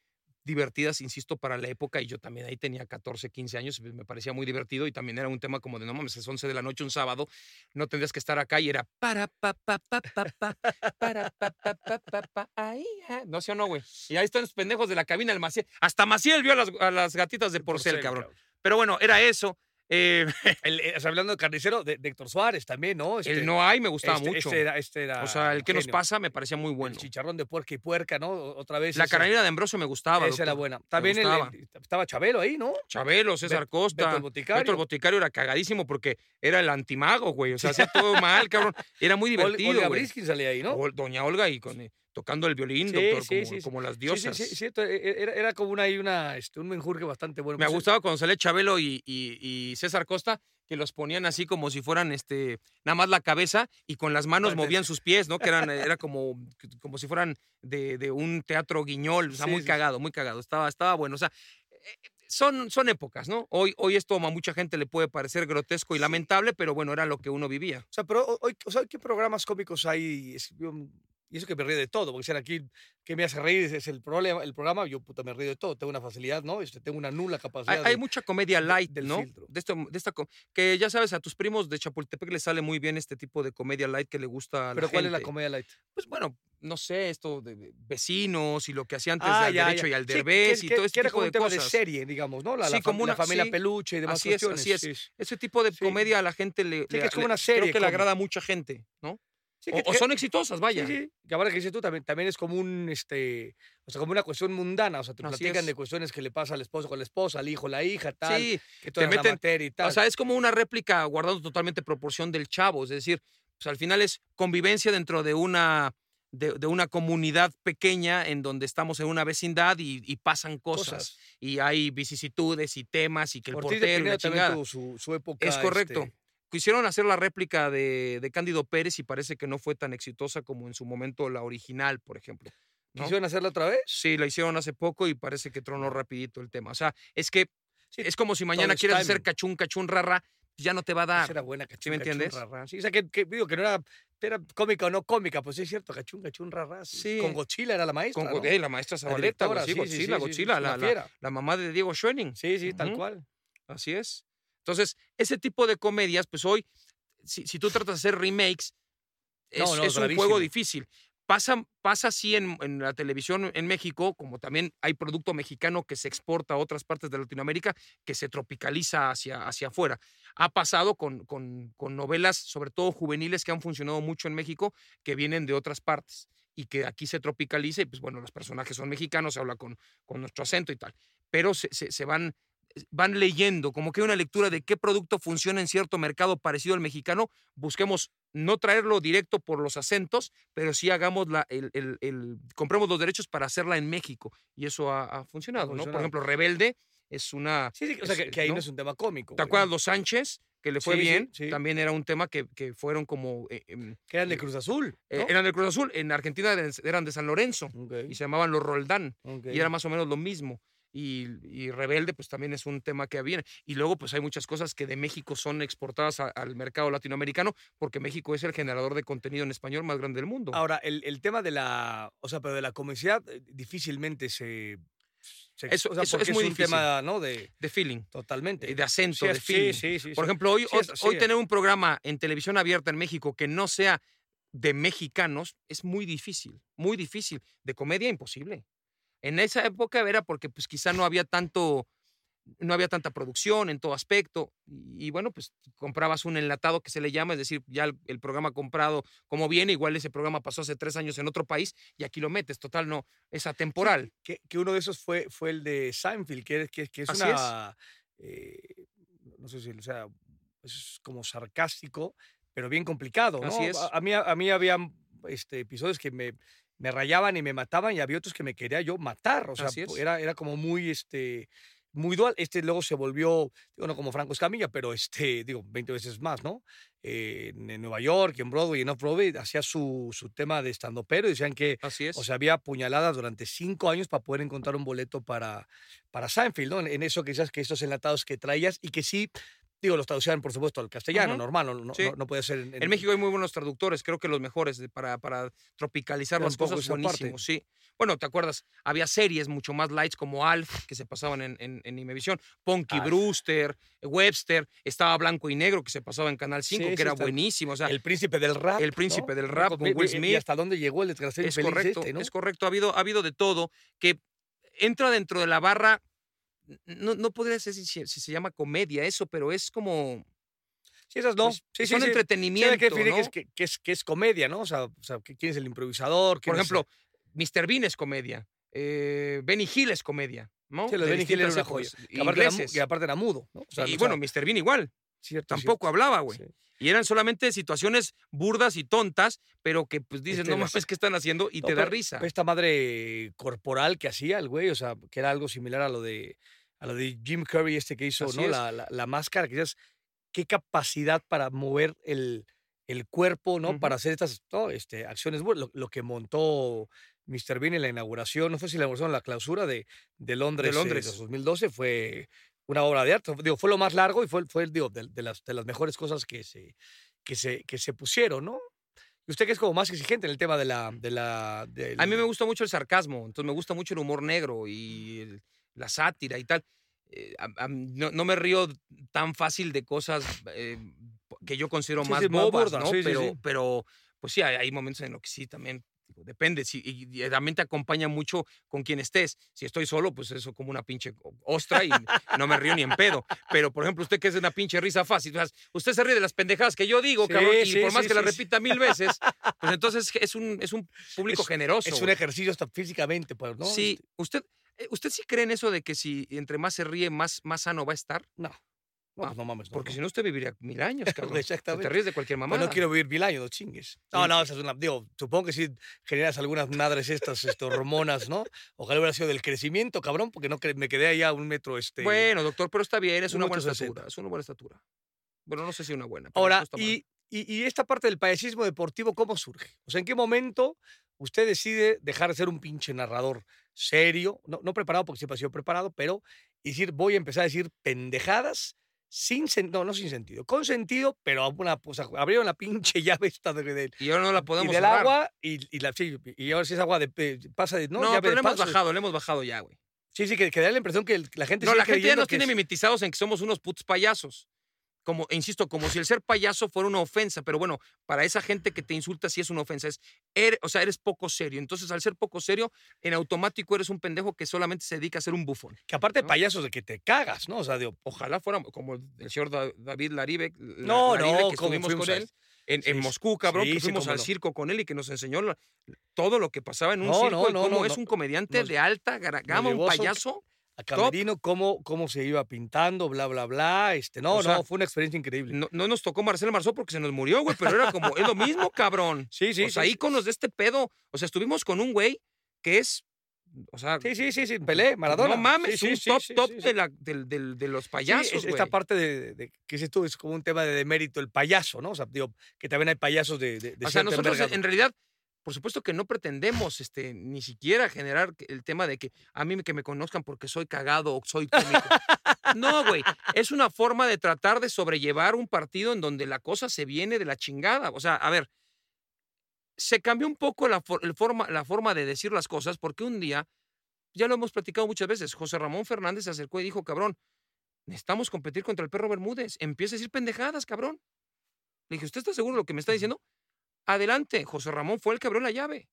divertidas, insisto, para la época, y yo también ahí tenía 14, 15 años, me parecía muy divertido y también era un tema como de, no mames, es 11 de la noche un sábado, no tendrías que estar acá y era para pa pa pa pa pa para pa pa pa pa pa ahí, ah. no sé o no, güey. Y ahí están los pendejos de la cabina, el Maciel, hasta Maciel vio a las, a las gatitas de porcel, cabrón. Pero bueno, era eso. Eh, El- eh, hablando de carnicero, de, de Héctor Suárez también, ¿no? Este, el no hay me gustaba este- mucho. Este era, este era o sea, el que nos pasa me parecía muy bueno. El chicharrón de puerca y puerca, ¿no? Otra vez. La carabina de Ambrosio me gustaba. Esa era buena. También el- estaba Chabelo ahí, ¿no? Chabelo, César Costa. Beto el Boticario. Beto el Boticario era cagadísimo porque era el antimago, güey. O sea, hacía todo mal, cabrón. Era muy divertido. Olga güey. Briskin salía ahí, ¿no? Doña Olga y con, eh, tocando el violín, Sí, doctor, sí, como, sí, como las diosas. sí, sí, cierto. e- e- Era, era como una, una, este, un menjurje bastante bueno. Me Pues, gustaba cuando salía Chabelo y, y- y César Costa, que los ponían así como si fueran este, nada más la cabeza y con las manos movían sus pies, ¿no? Que eran, era como, como si fueran de, de un teatro guiñol, o sea, muy cagado, muy cagado. Estaba, estaba bueno. O sea, eh, son, son épocas, ¿no? Hoy, hoy esto a mucha gente le puede parecer grotesco y lamentable, pero bueno, era lo que uno vivía. O sea, pero ho- hoy, o sea, ¿qué programas cómicos hay? Es- yo- y eso que me río de todo, porque ser aquí, que me hace reír es, es el problema, el programa, yo puta me río de todo, tengo una facilidad, ¿no? Este, tengo una nula capacidad. hay de- mucha comedia light, del ¿no? filtro. De, esto, de esta, que ya sabes, a tus primos de Chapultepec les sale muy bien este tipo de comedia light que le gusta a la pero ¿cuál es la comedia light? pues bueno, no sé, esto de vecinos y lo que hacía antes Ah, de al ya, derecho ya. y al Sí, que- derbez que- y todo que este era tipo como de un tema cosas. de serie, digamos, ¿no? La, Sí, la, como la una- familia sí, peluche y demás así es, cuestiones. así es. sí, sí. Ese tipo de Sí. comedia a la gente le, que le- es como una serie creo que le agrada a mucha gente, ¿no? Sí, O, que- o que- son exitosas, vaya. Sí, sí. Que ahora que dices tú, también, también es como un, este, o sea, como una cuestión mundana. O sea, te Así platican es. de cuestiones que le pasa al esposo con la esposa, al hijo, la hija, tal. Sí, que te la meten- materia y tal. o sea, es como una réplica guardando totalmente proporción del chavo, es decir, pues al final es convivencia dentro de una de, de una comunidad pequeña en donde estamos en una vecindad y, y pasan cosas, Cosas. y hay vicisitudes y temas y que el Ortiz de portero y la chingada. su, su época. Es correcto. este, Quisieron hacer la réplica de, de Cándido Pérez y parece que no fue tan exitosa como en su momento la original, por ejemplo. ¿no? ¿Quisieron hacerla otra vez? Sí, la hicieron hace poco y parece que tronó rapidito el tema. O sea, es que Sí, es como si mañana es quieres hacer timing. cachún, cachún, rara, ya no te va a Esa dar. era buena, cachún, me cachún, entiendes? rarra. Sí, o sea, que, que digo que no era, era cómica o no cómica, pues sí es cierto, cachún, cachún, rarra. Sí. Con Godzilla era la maestra, Con eh, la maestra La Zabaleta, directora, sí, sí, sí, Godzilla, sí, sí, Godzilla, la, la- la mamá de Diego Schoening. Sí, sí, tal cual. Así es. Entonces, ese tipo de comedias, pues hoy, si, si tú tratas de hacer remakes, es, No, no, es un juego difícil. Pasa, pasa así en, en la televisión en México, como también hay producto mexicano que se exporta a otras partes de Latinoamérica, que se tropicaliza hacia, hacia afuera. Ha pasado con, con, con novelas, sobre todo juveniles, que han funcionado mucho en México, que vienen de otras partes y que aquí se tropicaliza y pues bueno, los personajes son mexicanos, se habla con, con nuestro acento y tal. pero se, se- se van, van leyendo, como que hay una lectura de qué producto funciona en cierto mercado parecido al mexicano. Busquemos no traerlo directo por los acentos, pero sí hagamos la, el, el- el- compremos los derechos para hacerla en México. Y eso ha, ha funcionado, ¿no? Por ejemplo, Rebelde es una... Sí, sí, o sea, es, que, que ahí no ¿no? es un tema cómico. ¿Te acuerdas los Sánchez? Que le fue Sí, bien. sí. También era un tema que, que fueron como... eh, em, Que eran de Cruz Azul. eh, ¿no? eran del Cruz Azul. En Argentina eran- de San Lorenzo. Y se llamaban los Roldán. Y era más o menos lo mismo. Y, y Rebelde, pues también es un tema que viene. Y luego, pues hay muchas cosas que de México son exportadas a- al mercado latinoamericano, porque México es el generador de contenido en español más grande del mundo. Ahora, el, el tema de la, o sea, pero de la comicidad eh, difícilmente se, se- Eso- o sea, eso es muy un difícil. tema, ¿no? De de feeling, totalmente. de acento, Sí, de es- feeling. Sí, sí, sí. Por ejemplo, hoy, hoy, es hoy eh. tener un programa en televisión abierta en México que no sea de mexicanos es muy difícil, muy difícil. De comedia, imposible. En esa época era porque pues quizá no había tanto, no había tanta producción en todo aspecto. Y, bueno, pues comprabas un enlatado que se le llama, es decir, ya el, el programa comprado como viene, igual ese programa pasó hace tres años en otro país y aquí lo metes, total, no, es atemporal. que, que uno de esos fue, fue el de Seinfeld, que, que, que es Así una. eh, no sé si, o sea, es como sarcástico, pero bien complicado. ¿no? Así es. A, a mí, a mí había este, episodios que me, me rayaban y me mataban, y había otros que me quería yo matar. O sea, era, era como muy. Este, muy dual. Este luego se volvió, digo, no como Franco Escamilla, pero este, digo, 20 veces más, ¿no? Eh, en, Nueva York, en Broadway, en Off-Broadway, hacía su, su tema de estando pero decían que Así es. o sea, había puñaladas durante cinco años para poder encontrar un boleto para, para Seinfeld, ¿no? En, en eso que decías que estos enlatados que traías y que sí, digo, los traducían, por supuesto, al castellano, normal, no, no, Sí. no- no puede ser en, En México hay muy buenos traductores, creo que los mejores de- para, para tropicalizar las cosas buenísimos, sí. Bueno, ¿te acuerdas? Había series mucho más lights como Alf, que se pasaban en, en, en Imevisión, Punky Alf. Brewster, Webster, estaba Blanco y Negro, que se pasaba en Canal 5, Sí, que sí, era está- buenísimo. O sea, El príncipe del rap. El príncipe ¿no? del rap con Will Smith. Y hasta dónde llegó el desgraciado es infeliz correcto, este, ¿no? es correcto. Ha habido, ha habido de todo que entra dentro de la barra. No, no podría ser si, si se llama comedia eso, pero es como. Sí, esas no. pues, sí, son sí. Entretenimiento. que ¿no? que, es, que, es, que es comedia, ¿no? O sea, o sea, quién es el improvisador. Por quién es- ejemplo, Mr. Bean es comedia. Eh, Benny Hill es comedia. ¿no? Sí, lo de Benny Hill era una joya. Que aparte, era, aparte mudo, ¿no? O sea, y o sea, bueno, Mr. Bean igual. Cierto, Tampoco cierto. hablaba, güey. Sí. Y eran solamente situaciones burdas y tontas, pero que pues dices, Este, no mames, ¿qué están haciendo? Y No, te da risa. Esta madre corporal que hacía el güey, o sea, que era algo similar a lo de, a lo de Jim Curry, este que hizo, Así ¿no? La, la, la máscara, que dices, qué capacidad para mover el, el cuerpo, ¿no? Para hacer estas ¿no? este, acciones. Lo, lo que montó Mr. Bean en la inauguración, no fue si la inauguración la clausura de, de Londres, De Londres. eh, 2012, fue una obra de arte. Digo, fue lo más largo y fue, fue digo, de, de las, de las mejores cosas que se, que se, que se pusieron, ¿no? Y usted que es como más exigente en el tema de la... De la del- A mí me gusta mucho el sarcasmo, entonces me gusta mucho el humor negro y el- la sátira y tal. Eh, a- a- no, no me río tan fácil de cosas eh, que yo considero Sí, más sí, más bobas, ¿no? sí, pero, pero, pues sí, hay, hay momentos en los que sí también. Digo, Depende, si, y, y también te acompaña mucho con quien estés. Si estoy solo, pues eso como una pinche ostra y no me río ni en pedo. Pero, por ejemplo, usted que es una pinche risa fácil, usted se ríe de las pendejadas que yo digo, Sí, cabrón, y sí, por más sí, que la repita mil veces, pues entonces es un, es un público Es- generoso. Es un ejercicio hasta físicamente, pues, ¿no? Sí, Este, usted, eh, ¿usted sí cree en eso de que si entre más se ríe, más, más sano va a estar? No. No, Ah, pues no mames. no, Porque no. si no, usted viviría mil años, cabrón. Exactamente. Te ríes de cualquier Pues mamada. no quiero vivir mil años, no chingues. No, no, esa es una. Digo, supongo que sí generas algunas madres estas este, hormonas, ¿no? Ojalá hubiera sido del crecimiento, cabrón, porque no me quedé ahí a un metro. Este... Bueno, doctor, pero está bien, es un una buena estatura. Es una buena estatura. Bueno, no sé si una buena. pero Ahora, y, y esta parte del payasismo deportivo, ¿cómo surge? O sea, ¿en qué momento usted decide dejar de ser un pinche narrador serio? No, no preparado, porque siempre ha sido preparado, pero decir, voy a empezar a decir pendejadas sin sentido, no, no sin sentido, con sentido, pero una, abrieron la pinche llave esta de, de- Y ahora no la y podemos del cerrar. agua y, y la sí, y ahora sí es agua de pasa de no, No, llave pero de le hemos paso. bajado, le hemos bajado ya, güey. Sí, sí, que, que da la impresión que el- la gente No, sigue la gente ya creyendo nos que tiene es- mimetizados en que somos unos putos payasos. Como, insisto, como si el ser payaso fuera una ofensa, pero bueno, para esa gente que te insulta sí es una ofensa, es, eres- o sea, eres poco serio. Entonces, al ser poco serio, en automático eres un pendejo que solamente se dedica a ser un bufón. que aparte de ¿no? payasos de que te cagas, ¿no? O sea, Ojalá fuéramos como el señor Da- David Laribe, la- No, Laribe, no, que estuvimos con él en, sí, en. Moscú, cabrón, Sí, que fuimos al no. circo con él y que nos enseñó todo lo que pasaba en un No, circo no, y cómo es un comediante de alta gama, un payaso. A Camerino, cómo, cómo se iba pintando, bla, bla, bla. Este, no, O sea, no, fue una experiencia increíble. No, no nos tocó Marcelo Marzó porque se nos murió, güey, pero era como, es lo mismo, cabrón. Sí, sí, o sea, sí, íconos de este pedo. O sea, estuvimos con un güey que es, o sea, Sí, sí, sí, sí, Pelé, Maradona. no mames, Sí, un top, top. De, la, de los payasos, es- esta parte de, que dices tú es como un tema de demérito, el payaso, ¿no? O sea, digo, que también hay payasos de, O sea, nosotros en realidad, por supuesto que no pretendemos este, ni siquiera generar el tema de que a mí que me conozcan porque soy cagado o soy cómico. No, güey. Es una forma de tratar de sobrellevar un partido en donde la cosa se viene de la chingada. O sea, a ver, se cambió un poco la, for- el forma, la forma de decir las cosas porque un día, ya lo hemos platicado muchas veces, José Ramón Fernández se acercó y dijo, cabrón, necesitamos competir contra el perro Bermúdez. Empieza a decir pendejadas, cabrón. Le dije, ¿usted está seguro de lo que me está diciendo? Adelante, José Ramón fue el que abrió la llave.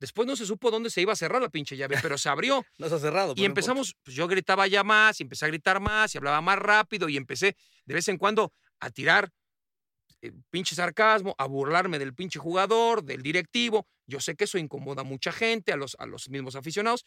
Después no se supo dónde se iba a cerrar la pinche llave, pero se abrió. No se ha cerrado. Y empezamos, pues yo gritaba ya más, y empecé a gritar más, y hablaba más rápido, y empecé de vez en cuando a tirar eh, pinche sarcasmo, a burlarme del pinche jugador, del directivo. Yo sé que eso incomoda a mucha gente, a los, a los mismos aficionados.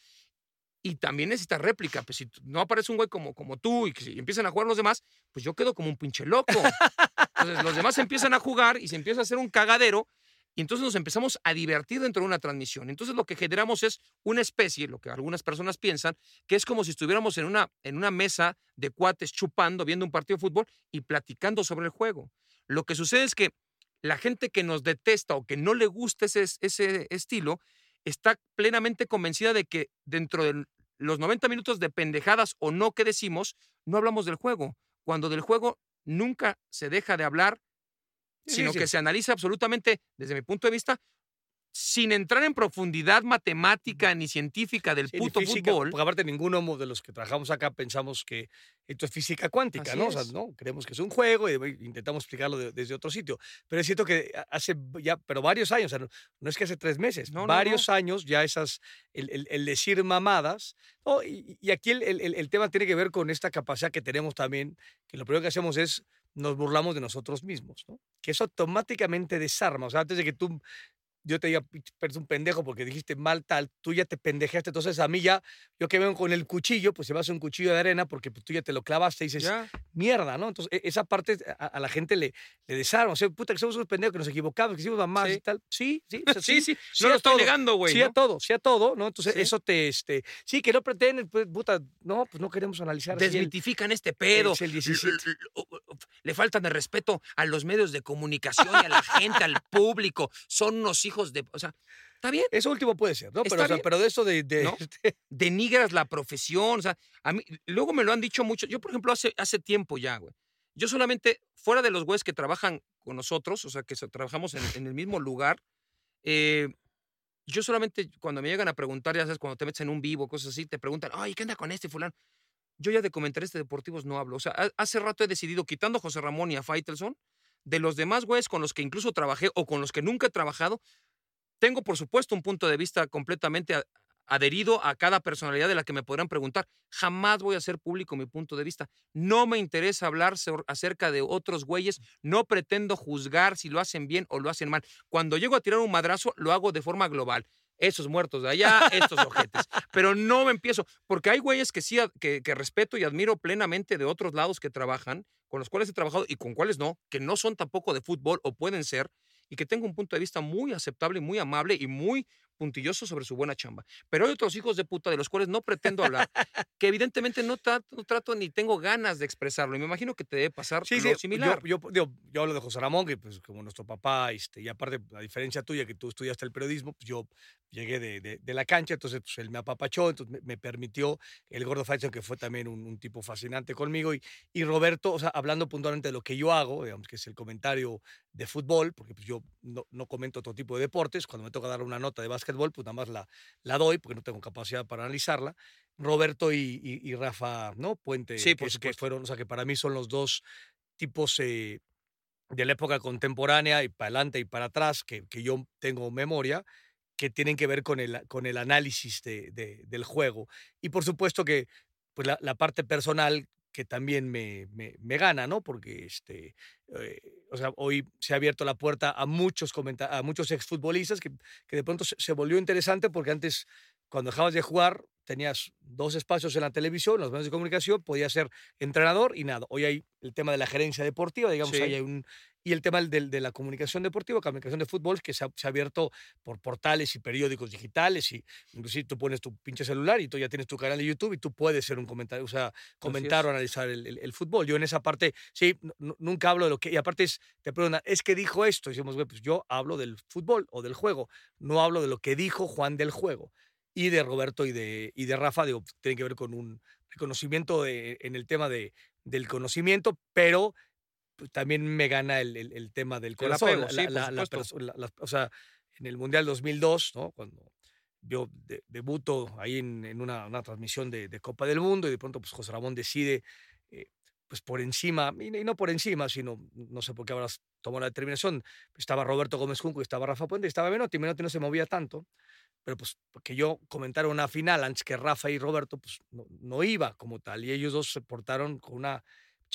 Y también necesita réplica. Pues si no aparece un güey como, como tú y que si empiezan a jugar los demás, pues yo quedo como un pinche loco. Los demás empiezan a jugar y se empieza a hacer un cagadero. Y entonces nos empezamos a divertir dentro de una transmisión. Entonces lo que generamos es una especie, lo que algunas personas piensan, que es como si estuviéramos en una, en una mesa de cuates chupando, viendo un partido de fútbol y platicando sobre el juego. Lo que sucede es que la gente que nos detesta o que no le gusta ese, ese estilo está plenamente convencida de que dentro de los 90 minutos de pendejadas o no que decimos, no hablamos del juego. Cuando del juego nunca se deja de hablar, Sí, sino sí. que se analiza absolutamente, desde mi punto de vista, sin entrar en profundidad matemática ni científica del Sí, puto física, fútbol. Porque aparte ninguno de los que trabajamos acá pensamos que esto es física cuántica, ¿no? O sea, es. no, creemos que es un juego y intentamos explicarlo de- desde otro sitio. Pero es cierto que hace ya, pero varios años, o sea, no, no es que hace tres meses, No, no, varios años ya esas, el, el- el decir mamadas, ¿no? Y, y aquí el- el tema tiene que ver con esta capacidad que tenemos también, que lo primero que hacemos es nos burlamos de nosotros mismos, ¿no? Que eso automáticamente desarma, o sea, antes de que tú yo te diga, "Pinche, eres un pendejo porque dijiste mal tal, tú ya te pendejaste. Entonces a mí ya, yo que vengo con el cuchillo, pues se me hace un cuchillo de arena porque pues, tú ya te lo clavaste y dices, mierda, ¿no? Entonces e- esa parte a, a la gente le, le desarma. O sea, puta, que somos unos pendejos, que nos equivocamos, que hicimos mamás Sí. y tal. Sí, sí, o sea, Sí, sí, sí no lo estoy todo. negando, güey. Sí ¿no? a todo, sí a todo, ¿no? Entonces eso te, este, sí, que no pretenden, pues, puta, no, pues no queremos analizar. Desmitifican este pedo. es el 17. L- l- o- o- Le faltan de respeto a los medios de comunicación y a la gente, al público. Son unos hijos de. O sea, está bien. Eso último puede ser, ¿no? Pero, o sea, pero de eso de, de- ¿No? denigras la profesión. O sea, a mí, luego me lo han dicho mucho. Yo, por ejemplo, hace, hace tiempo ya, güey. Yo solamente, fuera de los güeyes que trabajan con nosotros, o sea, que trabajamos en, en el mismo lugar, eh, yo solamente cuando me llegan a preguntar, ya sabes, cuando te metes en un vivo, cosas así, te preguntan, ay, ¿qué anda con este fulano? Yo ya de comentaristas deportivos no hablo. O sea, ha- hace rato he decidido, quitando a José Ramón y a Faitelson, de los demás güeyes con los que incluso trabajé o con los que nunca he trabajado, tengo, por supuesto, un punto de vista completamente adherido a cada personalidad de la que me podrán preguntar. Jamás voy a hacer público mi punto de vista. No me interesa hablar acerca de otros güeyes. No pretendo juzgar si lo hacen bien o lo hacen mal. Cuando llego a tirar un madrazo, lo hago de forma global. Esos muertos de allá, estos ojetes. Pero no me empiezo, porque hay güeyes que sí, que, que respeto y admiro plenamente de otros lados que trabajan, con los cuales he trabajado y con cuales no, que no son tampoco de fútbol o pueden ser, y que tengo un punto de vista muy aceptable muy amable y muy puntilloso sobre su buena chamba. Pero hay otros hijos de puta de los cuales no pretendo hablar, que evidentemente no trato, no trato ni tengo ganas de expresarlo. Y me imagino que te debe pasar Sí, lo sí, yo- similar. Yo, digo, yo hablo de José Ramón, que pues como nuestro papá, este, y aparte, a diferencia tuya, que tú estudiaste el periodismo, pues yo llegué de, de- de la cancha, entonces pues, él me apapachó, entonces me, me permitió el gordo Faison, que fue también un, un tipo fascinante conmigo, y, y Roberto, o sea, hablando puntualmente de lo que yo hago, digamos que es el comentario de fútbol, porque pues, yo no, no comento otro tipo de deportes, cuando me toca dar una nota de básquetbol, pues nada más la, la doy, porque no tengo capacidad para analizarla. Roberto y, y- y Rafa, ¿no? Puente, Sí, que, por que supuesto. fueron, o sea, que para mí son los dos tipos eh, de la época contemporánea y para adelante y para atrás, que, que yo tengo memoria, que tienen que ver con el, con el análisis de- de- del juego. Y por supuesto que pues la, la parte personal que también me, me, me gana, ¿no? Porque este, eh, o sea, hoy se ha abierto la puerta a muchos, a muchos exfutbolistas que, que de pronto se, se volvió interesante porque antes, cuando dejabas de jugar, tenías dos espacios en la televisión, los medios de comunicación, podías ser entrenador y nada. Hoy hay el tema de la gerencia deportiva, digamos, Sí. hay un... Y el tema del- de, la comunicación deportiva, comunicación de fútbol, que se ha, se ha abierto por portales y periódicos digitales y inclusive tú pones tu pinche celular y tú ya tienes tu canal de YouTube y tú puedes ser un comentario, o sea, comentar o analizar el, el- el fútbol. Yo en esa parte, sí, nu- nu- nunca hablo de lo que... Y aparte es, te preguntan, es que dijo esto. Y decimos, güey, pues yo hablo del fútbol o del juego, no hablo de lo que dijo Juan del juego y de Roberto y de, y de Rafa, digo, tiene que ver con un reconocimiento de- en el tema de, del conocimiento, pero pues, también me gana el, el- el tema del El corazón. apego, la- sí, la- la- la- o sea, en el Mundial 2002, ¿no? cuando yo de- debuto ahí en, en una, una transmisión de, de Copa del Mundo y de pronto pues José Ramón decide, eh, pues por encima, y, y no por encima, sino, no sé por qué habrás tomado la determinación, estaba Roberto Gómez Junco, y estaba Rafa Puente, y estaba Menotti, Menotti no se movía tanto, pero pues que yo comentara una final antes que Rafa y Roberto, pues no, no iba como tal, y ellos dos se portaron con una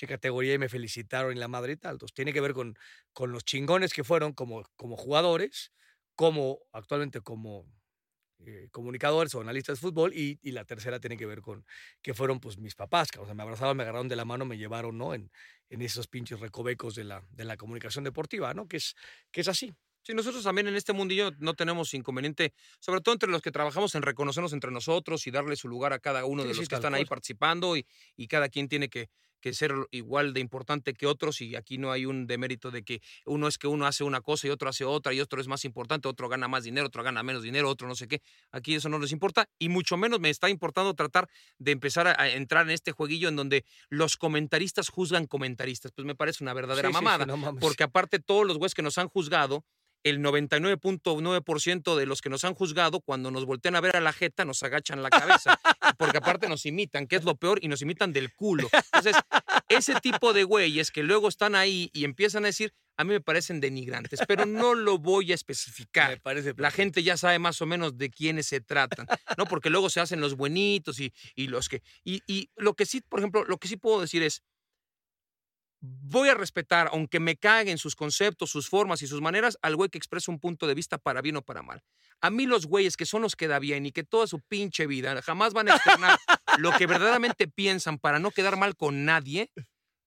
categoría y me felicitaron en la madre y tal. Entonces, tiene que ver con, con los chingones que fueron como, como jugadores, como actualmente como eh, comunicadores o analistas de fútbol, y, y la tercera tiene que ver con que fueron pues mis papás, que me abrazaban, me agarraron de la mano, me llevaron, ¿no? En, en esos pinches recovecos de la, de la comunicación deportiva, ¿no? Que es, que es así. Sí, nosotros también en este mundillo no tenemos inconveniente, sobre todo entre los que trabajamos en reconocernos entre nosotros y darle su lugar a cada uno Sí, de sí, los que están ahí participando y, y cada quien tiene que, que ser igual de importante que otros y aquí no hay un demérito de que uno es que uno hace una cosa y otro hace otra y otro es más importante, otro gana más dinero, otro gana menos dinero, otro no sé qué. Aquí eso no les importa y mucho menos me está importando tratar de empezar a, a entrar en este jueguillo en donde los comentaristas juzgan comentaristas. Pues me parece una verdadera Sí, mamada no porque aparte todos los güeyes que nos han juzgado, el 99.9% de los que nos han juzgado, cuando nos voltean a ver a la jeta, nos agachan la cabeza, porque aparte nos imitan, que es lo peor, y nos imitan del culo. Entonces, ese tipo de güeyes que luego están ahí y empiezan a decir, a mí me parecen denigrantes, pero no lo voy a me especificar. parece La gente ya sabe más o menos de quiénes se tratan, ¿no? Porque luego se hacen los buenitos y, y los que... Y, y lo que sí, por ejemplo, lo que sí puedo decir es, voy a respetar, aunque me caguen sus conceptos, sus formas y sus maneras, al güey que expresa un punto de vista para bien o para mal. A mí los güeyes que son los que da bien y que toda su pinche vida jamás van a externar lo que verdaderamente piensan para no quedar mal con nadie,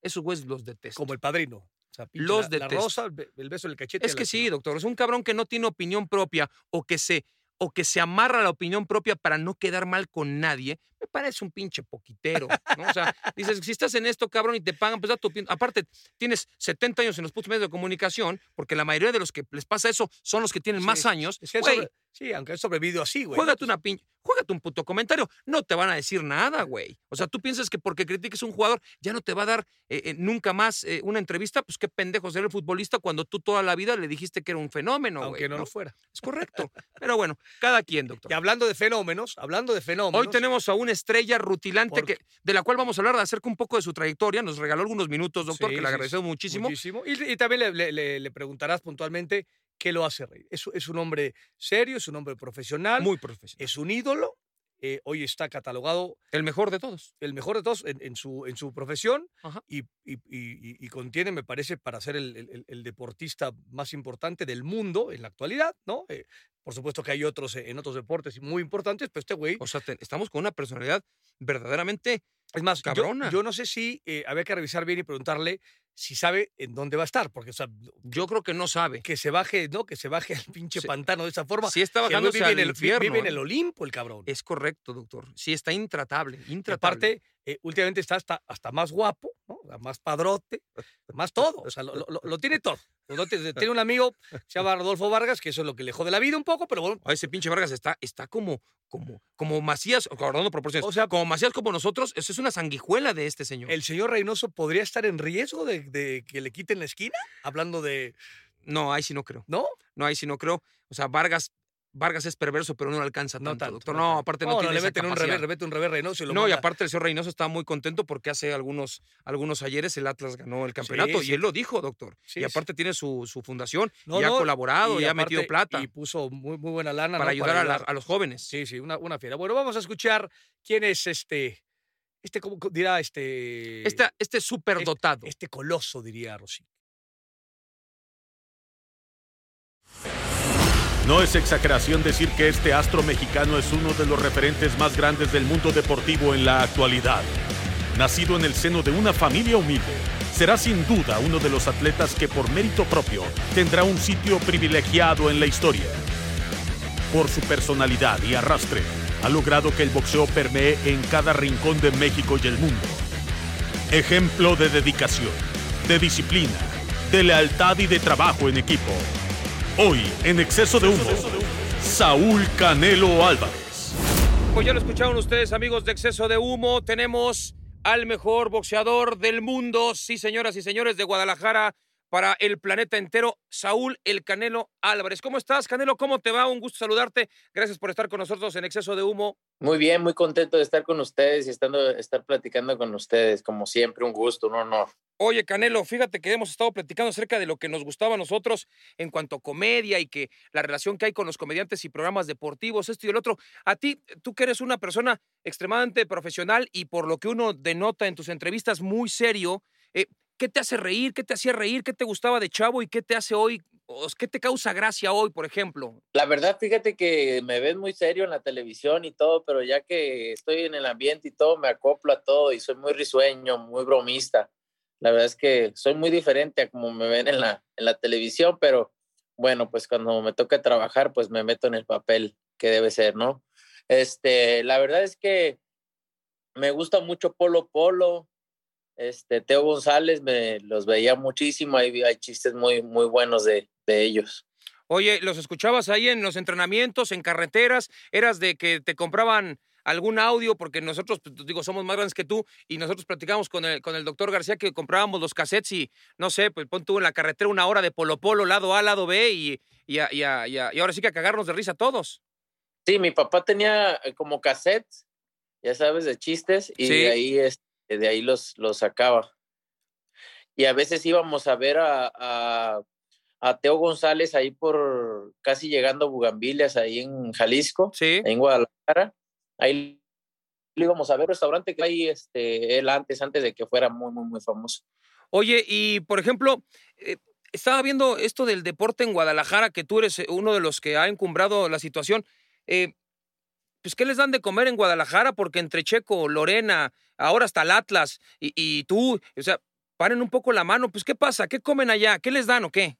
esos güeyes los detesto. Como el padrino. O sea, pinche Los la, la detesto. rosa, el be- el beso del cachete. Es la que sí, doctor, es un cabrón que no tiene opinión propia o que se o que se amarra a la opinión propia para no quedar mal con nadie, me parece un pinche poquitero, ¿no? O sea, dices, si estás en esto, cabrón, y te pagan, pues da tu opinión. Aparte, tienes 70 años en los putos medios de comunicación, porque la mayoría de los que les pasa eso son los que tienen Sí, más años. Es que sobre- sí, aunque él sobrevivido así, güey. Juégate una pinche, juégate un puto comentario. No te van a decir nada, güey. O sea, tú piensas que porque critiques a un jugador ya no te va a dar eh, eh, nunca más eh, una entrevista, pues qué pendejo ser el futbolista cuando tú toda la vida le dijiste que era un fenómeno, aunque güey. no, ¿no? lo fuera. Es correcto. Pero bueno, cada quien, doctor. Y hablando de fenómenos, hablando de fenómenos. Hoy tenemos a una estrella rutilante Porque- que, de la cual vamos a hablar de acerca un poco de su trayectoria. Nos regaló algunos minutos, doctor, Sí, que le sí, agradecemos muchísimo. Muchísimo. Y, y también le, le- le- le preguntarás puntualmente qué lo hace reír. Es, es un hombre serio, es un hombre profesional, Muy profesional. es un ídolo. eh, hoy está catalogado El mejor de todos. el mejor de todos en, en su, en su profesión y, y- y- y- y contiene, me parece, para ser el, el- deportista más importante del mundo en la actualidad, ¿no? Eh, por supuesto que hay otros en otros deportes muy importantes, pero este güey O sea, te- estamos con una personalidad verdaderamente Es más, yo- Cabrona. Yo, no sé si eh, había que revisar bien y preguntarle si sabe en dónde va a estar, porque o sea, Yo creo que no sabe. que se baje, ¿no? Que se baje al pinche Sí. pantano de esa forma. Sí está bajándose vive, en el, infierno. vive en ¿eh? el Olimpo, el cabrón. Es correcto, doctor. Sí, está intratable. Intratable. aparte, eh, últimamente está hasta, hasta más guapo, más padrote, más todo. O sea, lo, lo- tiene todo. Tiene, un amigo, se llama Rodolfo Vargas, que eso es lo que le jode la vida un poco, pero bueno, Ay, ese pinche Vargas está, está como, como, como Macías, guardando proporciones. O sea- como Macías como nosotros, eso es una sanguijuela de este señor. el señor Reynoso podría estar en riesgo de, de que le quiten la esquina, hablando de, No, ahí sí no creo. ¿no? No, ahí sí no creo. O sea, Vargas, Vargas es perverso, pero no le alcanza No tanto, tanto, doctor. no No, aparte no, No, tiene le meten un revés, le meten un revés Reynoso y lo No, y aparte el señor Reynoso está muy contento porque hace algunos, algunos ayeres el Atlas ganó el campeonato Sí, y sí. él lo dijo, doctor. Sí, y aparte tiene su, su fundación No, y ha no, colaborado y, ha aparte- metido plata Y puso muy, muy buena lana. para ¿no? ayudar a, la- a los jóvenes. Sí, sí, una, una fiera. Bueno, vamos a escuchar quién es este, este, ¿cómo dirá este? Este, este superdotado. Este coloso, diría Rosy. No es exageración decir que este astro mexicano es uno de los referentes más grandes del mundo deportivo en la actualidad. Nacido en el seno de una familia humilde, será sin duda uno de los atletas que por mérito propio tendrá un sitio privilegiado en la historia. Por su personalidad y arrastre, ha logrado que el boxeo permee en cada rincón de México y el mundo. Ejemplo de dedicación, de disciplina, de lealtad y de trabajo en equipo. Hoy, en exceso de humo, Saúl Canelo Álvarez. Pues ya lo escucharon ustedes, amigos de Exceso de Humo. Tenemos al mejor boxeador del mundo, sí, señoras y señores de Guadalajara, para el planeta entero, Saúl El Canelo Álvarez. ¿Cómo estás, Canelo? ¿Cómo te va? Un gusto saludarte. Gracias por estar con nosotros en Exceso de Humo. Muy bien, muy contento de estar con ustedes y estando, estar platicando con ustedes. Como siempre, un gusto, un honor. Oye, Canelo, fíjate que hemos estado platicando acerca de lo que nos gustaba a nosotros en cuanto a comedia y que la relación que hay con los comediantes y programas deportivos, esto y el otro. A ti, tú que eres una persona extremadamente profesional y por lo que uno denota en tus entrevistas muy serio, eh, ¿Qué te hace reír? ¿Qué te hacía reír? ¿Qué te gustaba de chavo y qué te hace hoy? ¿Qué te causa gracia hoy, por ejemplo? La verdad, fíjate que me ves muy serio en la televisión y todo, pero ya que estoy en el ambiente y todo, me acoplo a todo y soy muy risueño, muy bromista. La verdad es que soy muy diferente a como me ven en la, en la televisión, pero bueno, pues cuando me toca trabajar, pues me meto en el papel que debe ser, ¿no? Este, la verdad es que me gusta mucho Polo Polo, este, Teo González, me los veía muchísimo, hay, hay chistes muy, muy buenos de, de ellos. Oye, ¿los escuchabas ahí en los entrenamientos, en carreteras? ¿Eras de que te compraban algún audio? Porque nosotros, pues, digo, somos más grandes que tú y nosotros platicamos con el, con el doctor García que comprábamos los cassettes y, no sé, pues pon tú en la carretera una hora de Polo Polo, lado A, lado B y, y, y, y ahora sí que a cagarnos de risa todos. Sí, mi papá tenía eh, como cassettes, ya sabes, de chistes y de ahí este de ahí los, los sacaba. Y a veces íbamos a ver a, a, Teo González ahí por casi llegando a Bugambilias, ahí en Jalisco, en Guadalajara. Ahí lo íbamos a ver, restaurante que hay este, él antes, antes de que fuera muy, muy, muy famoso. Oye, y por ejemplo, eh, estaba viendo esto del deporte en Guadalajara, que tú eres uno de los que ha encumbrado la situación. Eh, pues, ¿qué les dan de comer en Guadalajara? Porque entre Checo, Lorena, ahora hasta el Atlas y, tú, o sea, paren un poco la mano, pues, ¿qué pasa? ¿Qué comen allá? ¿Qué les dan o qué?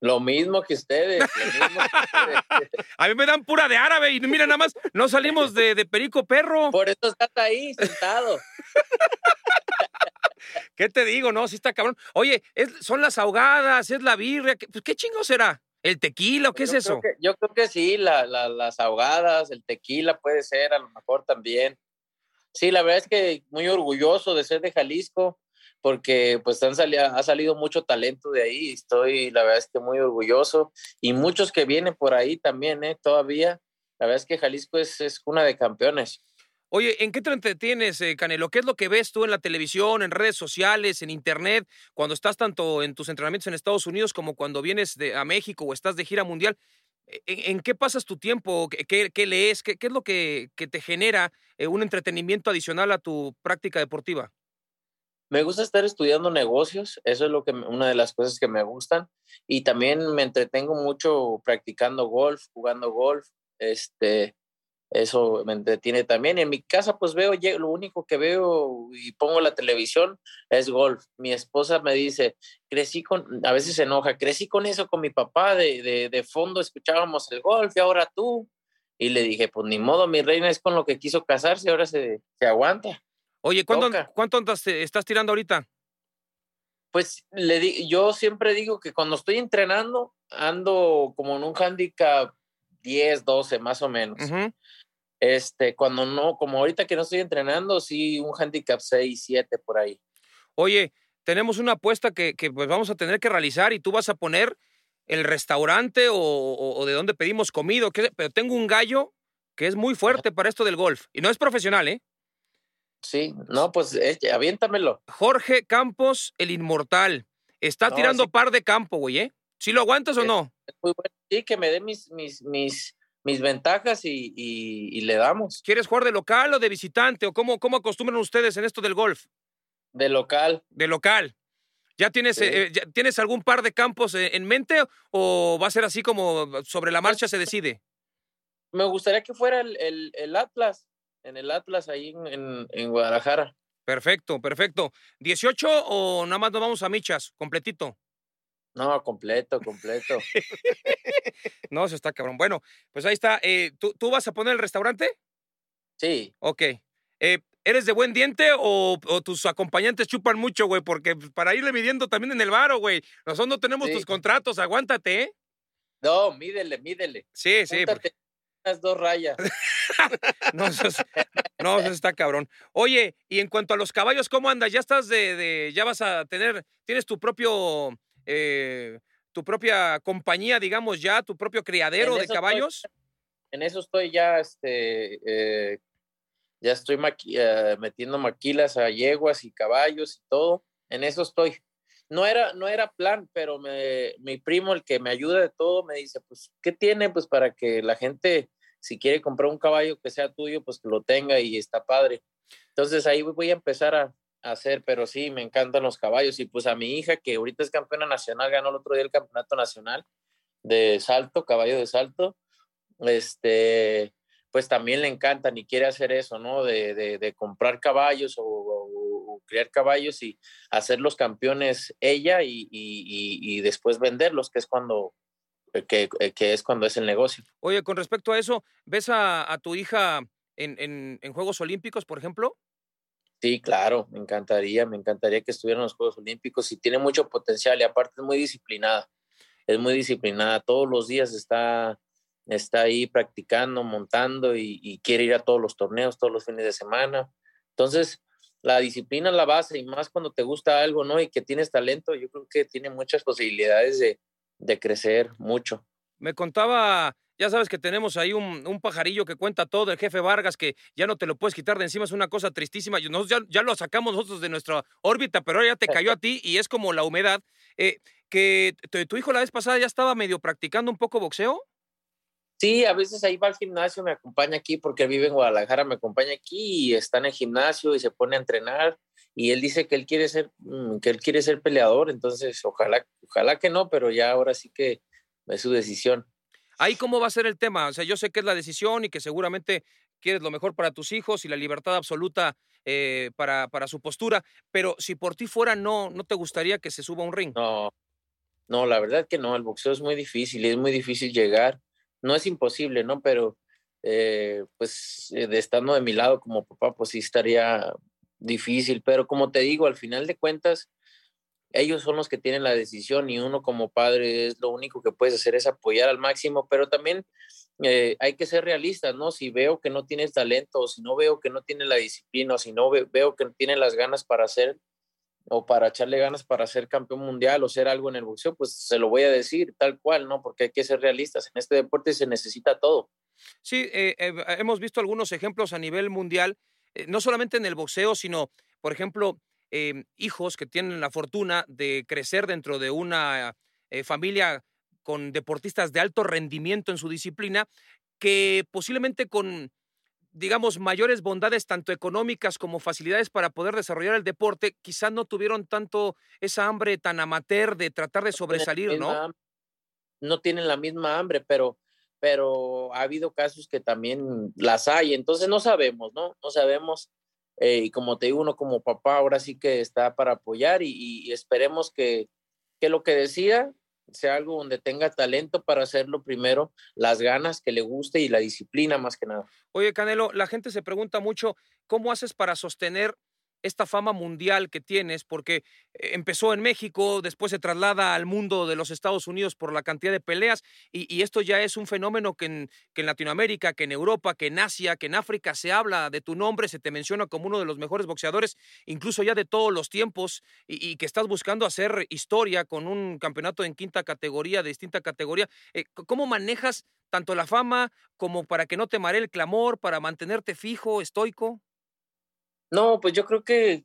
Lo mismo que ustedes. a mí me dan pura de árabe y mira, nada más, no salimos de, perico perro. Por eso estás ahí, sentado. ¿Qué te digo? No, sí está cabrón. Oye, son las ahogadas, es la birria. Pues, ¿Qué chingo será? ¿El tequila o qué es eso? yo creo que sí, las ahogadas, el tequila puede ser, a lo mejor también. Sí, la verdad es que muy orgulloso de ser de Jalisco, porque pues han ha salido mucho talento de ahí, estoy la verdad es que muy orgulloso, y muchos que vienen por ahí también, ¿eh? Todavía, la verdad es que Jalisco es, es una de campeones. Oye, ¿en qué te entretienes, eh, Canelo? ¿Qué es lo que ves tú en la televisión, en redes sociales, en internet, cuando estás tanto en tus entrenamientos en Estados Unidos como cuando vienes de, a México o estás de gira mundial? E, ¿En, qué pasas tu tiempo? ¿Qué, lees? ¿Qué, es lo que, te genera eh, un entretenimiento adicional a tu práctica deportiva? Me gusta estar estudiando negocios, eso es lo que una de las cosas que me gustan y también me entretengo mucho practicando golf, jugando golf, este, eso me entretiene también. En mi casa, pues veo, lo único que veo y pongo la televisión es golf. Mi esposa me dice, crecí con, a veces se enoja, crecí con eso con mi papá, de, de, fondo escuchábamos el golf y ahora tú. Y le dije, pues ni modo, mi reina es con lo que quiso casarse, ahora se, se aguanta. Oye, ¿cuánto, ¿cuánto estás tirando ahorita? Pues le di, yo siempre digo que cuando estoy entrenando, ando como en un handicap 10, 12 más o menos. Este, cuando no, como ahorita que no estoy entrenando, sí, un handicap 6, 7 por ahí. Oye, tenemos una apuesta que, que pues vamos a tener que realizar y tú vas a poner el restaurante o, de dónde pedimos comida, pero tengo un gallo que es muy fuerte para esto del golf y no es profesional, ¿eh? Sí, no, pues eh, aviéntamelo. Jorge Campos, el inmortal. Está tirando par de campo, güey, ¿eh? ¿Sí lo aguantas o no? muy bueno. Sí, que me dé mis, mis, mis, mis ventajas y, y, le damos. ¿Quieres jugar de local o de visitante? ¿O cómo, cómo acostumbran ustedes en esto del golf? De local. De local. ¿Ya tienes, Sí. eh, ya tienes algún par de campos eh, en mente o va a ser así como sobre la marcha se decide? Me gustaría que fuera el, el- el Atlas, en el Atlas ahí en, en- en Guadalajara. Perfecto, perfecto. ¿18 o nada más nos vamos a michas, completito? No, completo, completo. No, eso está cabrón. Bueno, pues ahí está. Eh, ¿tú, ¿Tú vas a poner el restaurante? Sí, Ok. Eh, ¿Eres de buen diente o, o tus acompañantes chupan mucho, güey? Porque pues, para irle midiendo también en el varo, güey. Nosotros no tenemos Sí. tus contratos, aguántate, ¿eh? no, mídele, mídele. Sí, sí. porque- unas dos rayas. No, eso, es- no, eso está cabrón. Oye, y en cuanto a los caballos, ¿cómo andas? ¿Ya estás de, de- ya vas a tener, tienes tu propio, eh, tu propia compañía, digamos ya, tu propio criadero de estoy. caballos? En eso estoy ya, este, eh, ya estoy maqui- eh, metiendo maquilas a yeguas y caballos y todo. En eso estoy. No era, no era plan, pero me, mi primo, el que me ayuda de todo, me dice, pues, ¿qué tiene? Pues para que la gente, si quiere comprar un caballo que sea tuyo, pues que lo tenga y está padre. Entonces ahí voy a empezar a hacer, pero sí, me encantan los caballos. Y pues a mi hija, que ahorita es campeona nacional, ganó el otro día el campeonato nacional de salto, caballo de salto, este, pues también le encantan y quiere hacer eso, ¿no? De, de- de comprar caballos o, o- criar caballos y hacerlos campeones ella y, y- y- y después venderlos, que es cuando que, que es cuando es el negocio. Oye, con respecto a eso, ¿ves a, a tu hija en, en- en Juegos Olímpicos, por ejemplo? Sí, claro, me encantaría, me encantaría que estuviera en los Juegos Olímpicos y tiene mucho potencial y aparte es muy disciplinada, es muy disciplinada, todos los días está, está ahí practicando, montando y, y quiere ir a todos los torneos, todos los fines de semana. Entonces, la disciplina es la base y más cuando te gusta algo, ¿no? Y que tienes talento, yo creo que tiene muchas posibilidades de, de crecer mucho. Me contaba, ya sabes que tenemos ahí un, un pajarillo que cuenta todo, el jefe Vargas, que ya no te lo puedes quitar de encima, es una cosa tristísima. Nosotros ya, ya lo sacamos nosotros de nuestra órbita, pero ahora ya te cayó a ti y es como la humedad. Eh, que tu, hijo la vez pasada ya estaba medio practicando un poco boxeo. Sí, a veces ahí va al gimnasio, me acompaña aquí porque vive en Guadalajara, me acompaña aquí y está en el gimnasio y se pone a entrenar y él dice que él quiere ser mm, que él quiere ser peleador, entonces ojalá ojalá que no, pero ya ahora sí que es su decisión. Ahí cómo va a ser el tema. O sea, yo sé que es la decisión y que seguramente quieres lo mejor para tus hijos y la libertad absoluta eh, para, para su postura, pero si por ti fuera, no, no te gustaría que se suba un ring. No, no, la verdad que no, el boxeo es muy difícil y es muy difícil llegar. No es imposible, ¿no? Pero eh, pues eh, de estando de mi lado como papá, pues sí estaría difícil. Pero como te digo, al final de cuentas, ellos son los que tienen la decisión y uno como padre es lo único que puedes hacer es apoyar al máximo, pero también eh, hay que ser realistas, ¿no? Si veo que no tienes talento, o si no veo que no tiene la disciplina, o si no ve- veo que no tiene las ganas para hacer o para echarle ganas para ser campeón mundial o ser algo en el boxeo, pues se lo voy a decir tal cual, ¿no? Porque hay que ser realistas. En este deporte se necesita todo. Sí, eh, eh, hemos visto algunos ejemplos a nivel mundial, no solamente en el boxeo, sino, por ejemplo, eh, hijos que tienen la fortuna de crecer dentro de una eh, familia con deportistas de alto rendimiento en su disciplina, que posiblemente con, digamos, mayores bondades tanto económicas como facilidades para poder desarrollar el deporte, quizás no tuvieron tanto esa hambre tan amateur de tratar de sobresalir, ¿no? No tienen la misma hambre, pero, pero ha habido casos que también las hay. Entonces no sabemos, ¿no? No sabemos. Eh, y como te digo, uno como papá ahora sí que está para apoyar y, y esperemos que, que lo que decida sea algo donde tenga talento para hacerlo primero, las ganas que le guste y la disciplina más que nada. Oye, Canelo, la gente se pregunta mucho, ¿cómo haces para sostener esta fama mundial que tienes? Porque eh, empezó en México, después se traslada al mundo de los Estados Unidos por la cantidad de peleas, y, esto ya es un fenómeno que en, Latinoamérica, que en Europa, que en Asia, que en África se habla de tu nombre, se te menciona como uno de los mejores boxeadores, incluso ya de todos los tiempos, y, que estás buscando hacer historia con un campeonato en quinta categoría, de distinta categoría. Eh, ¿Cómo manejas tanto la fama como para que no te maree el clamor, para mantenerte fijo, estoico? No, pues yo creo que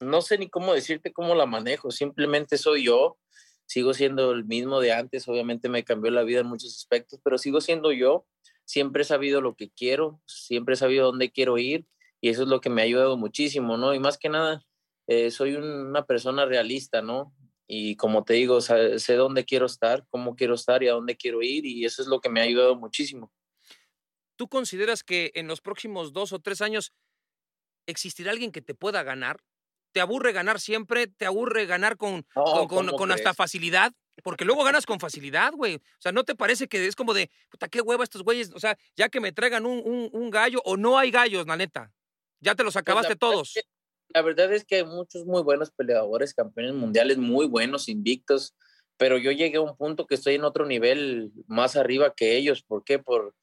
no sé ni cómo decirte cómo la manejo, simplemente soy yo, sigo siendo el mismo de antes, obviamente me cambió la vida en muchos aspectos, pero sigo siendo yo, siempre he sabido lo que quiero, siempre he sabido dónde quiero ir y eso es lo que me ha ayudado muchísimo, ¿no? Y más que nada, eh, soy una persona realista, ¿no? Y como te digo, sé dónde quiero estar, cómo quiero estar y a dónde quiero ir y eso es lo que me ha ayudado muchísimo. ¿Tú consideras que en los próximos dos o tres años existirá alguien que te pueda ganar? ¿Te aburre ganar siempre? ¿Te aburre ganar con, con, con, hasta facilidad? Porque luego ganas con facilidad, güey. O sea, ¿no te parece que es como de, puta, qué hueva estos güeyes? O sea, ya que me traigan un, un, un gallo o no hay gallos, la neta. Ya te los pues acabaste todos. la verdad es que hay muchos muy buenos peleadores, campeones mundiales muy buenos, invictos, pero yo llegué a un punto que estoy en otro nivel más arriba que ellos. ¿Por qué? Por,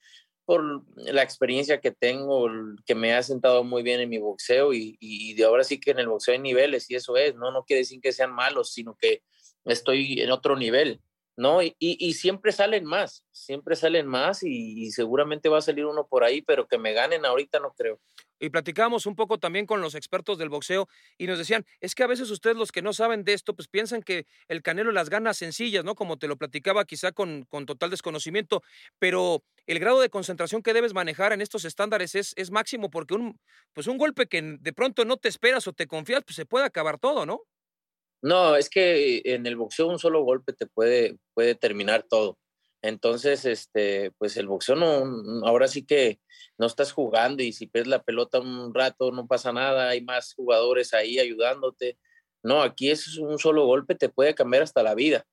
por la experiencia que tengo, que me ha sentado muy bien en mi boxeo y, y de ahora sí que en el boxeo hay niveles y eso es, no, no quiere decir que sean malos, sino que estoy en otro nivel, ¿no? Y, y, siempre salen más, siempre salen más y, seguramente va a salir uno por ahí, pero que me ganen ahorita no creo. Y platicamos un poco también con los expertos del boxeo y nos decían, es que a veces ustedes los que no saben de esto, pues piensan que el Canelo las gana sencillas, ¿no? Como te lo platicaba quizá con, con total desconocimiento, pero el grado de concentración que debes manejar en estos estándares es, es máximo porque un, pues un golpe que de pronto no te esperas o te confías, pues se puede acabar todo, ¿no? No, es que en el boxeo un solo golpe te puede, puede terminar todo. Entonces, este, pues el boxeo no, ahora sí que no estás jugando y si pierdes la pelota un rato no pasa nada, hay más jugadores ahí ayudándote. No, aquí es un solo golpe, te puede cambiar hasta la vida,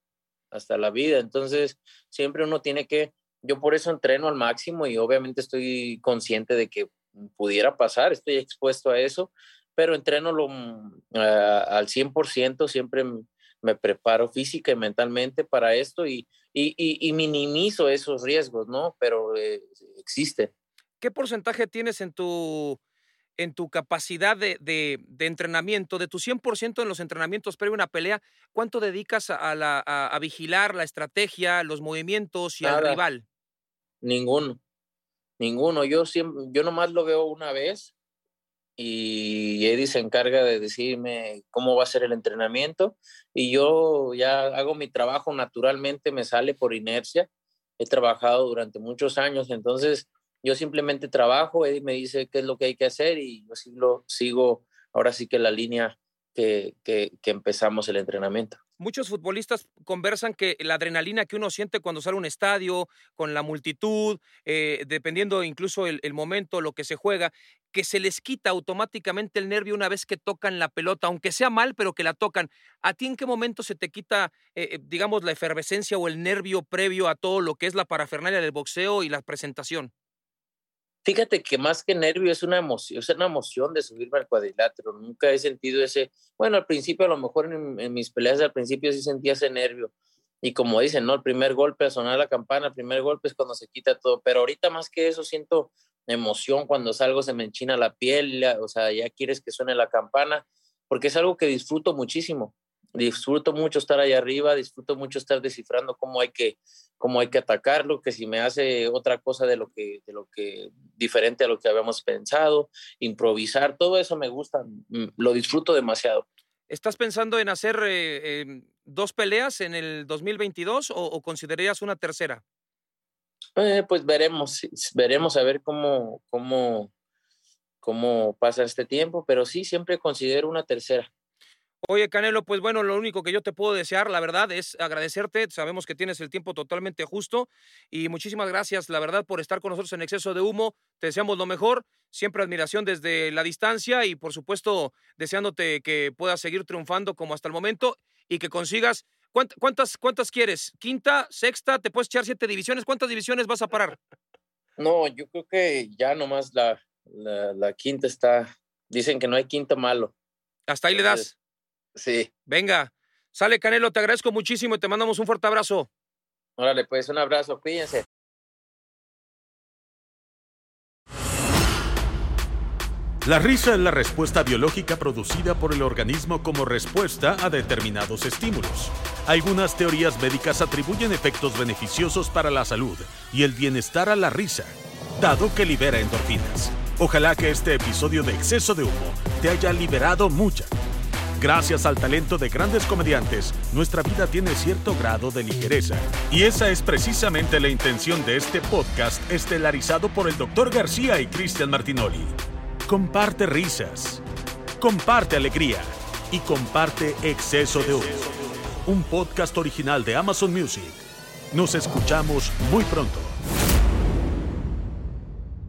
hasta la vida. Entonces, siempre uno tiene que, yo por eso entreno al máximo y obviamente estoy consciente de que pudiera pasar, estoy expuesto a eso, pero entreno lo, mm, al 100%, siempre me preparo física y mentalmente para esto y, y, minimizo esos riesgos, ¿no? Pero eh, existe. ¿Qué porcentaje tienes en tu, en tu capacidad de, de, entrenamiento, de tu 100% en los entrenamientos previo a una pelea? ¿Cuánto dedicas a, la, a, vigilar la estrategia, los movimientos y al rival? Ninguno, ninguno. Yo, siempre, yo nomás lo veo una vez y Eddie se encarga de decirme cómo va a ser el entrenamiento y yo ya hago mi trabajo naturalmente, me sale por inercia. He trabajado durante muchos años, entonces yo simplemente trabajo, Eddie me dice qué es lo que hay que hacer y yo sigo, sigo ahora sí que la línea que, que, que empezamos el entrenamiento muchos futbolistas conversan que la adrenalina que uno siente cuando sale a un estadio, con la multitud, eh, dependiendo incluso el, momento, lo que se juega, que se les quita automáticamente el nervio una vez que tocan la pelota, aunque sea mal, pero que la tocan. ¿A ti en qué momento se te quita, eh, digamos, la efervescencia o el nervio previo a todo lo que es la parafernalia del boxeo y la presentación? Fíjate que más que nervio es una emoción, es una emoción de subirme al cuadrilátero. Nunca he sentido ese, bueno, al principio a lo mejor en, mis peleas al principio sí sentía ese nervio. Y como dicen, ¿no? El primer golpe a sonar la campana, el primer golpe es cuando se quita todo. Pero ahorita más que eso siento emoción cuando salgo, se me enchina la piel, o sea, ya quieres que suene la campana, porque es algo que disfruto muchísimo disfruto mucho estar ahí arriba, disfruto mucho estar descifrando cómo hay que, cómo hay que atacarlo, que si me hace otra cosa de lo que, de lo que, diferente a lo que habíamos pensado, improvisar, todo eso me gusta, mm, lo disfruto demasiado. ¿Estás pensando en hacer eh, em, dos peleas en el 2022 o, considerarías una tercera? Eh, pues veremos, veremos a ver cómo, cómo, cómo pasa este tiempo, pero sí, siempre considero una tercera. Oye, Canelo, pues bueno, lo único que yo te puedo desear, la verdad, es agradecerte. Sabemos que tienes el tiempo totalmente justo y muchísimas gracias, la verdad, por estar con nosotros en exceso de humo. Te deseamos lo mejor, siempre admiración desde la distancia y, por supuesto, deseándote que puedas seguir triunfando como hasta el momento y que consigas. ¿Cuántas, cuántas quieres? ¿Quinta, sexta? ¿Te puedes echar siete divisiones? ¿Cuántas divisiones vas a parar? No, yo creo que ya nomás la, la, la quinta está. Dicen que no hay quinta malo. Hasta ahí le das. Sí. Venga, sale Canelo, te agradezco muchísimo y te mandamos un fuerte abrazo. Órale, pues un abrazo, cuídense. La risa es la respuesta biológica producida por el organismo como respuesta a determinados estímulos. Algunas teorías médicas atribuyen efectos beneficiosos para la salud y el bienestar a la risa, dado que libera endorfinas. Ojalá que este episodio de exceso de humo te haya liberado mucha Gracias al talento de grandes comediantes, nuestra vida tiene cierto grado de ligereza. Y esa es precisamente la intención de este podcast estelarizado por el Dr. García y Cristian Martinoli. Comparte risas. Comparte alegría. y comparte Exceso de Humo, un podcast original de Amazon Music. Nos escuchamos muy pronto.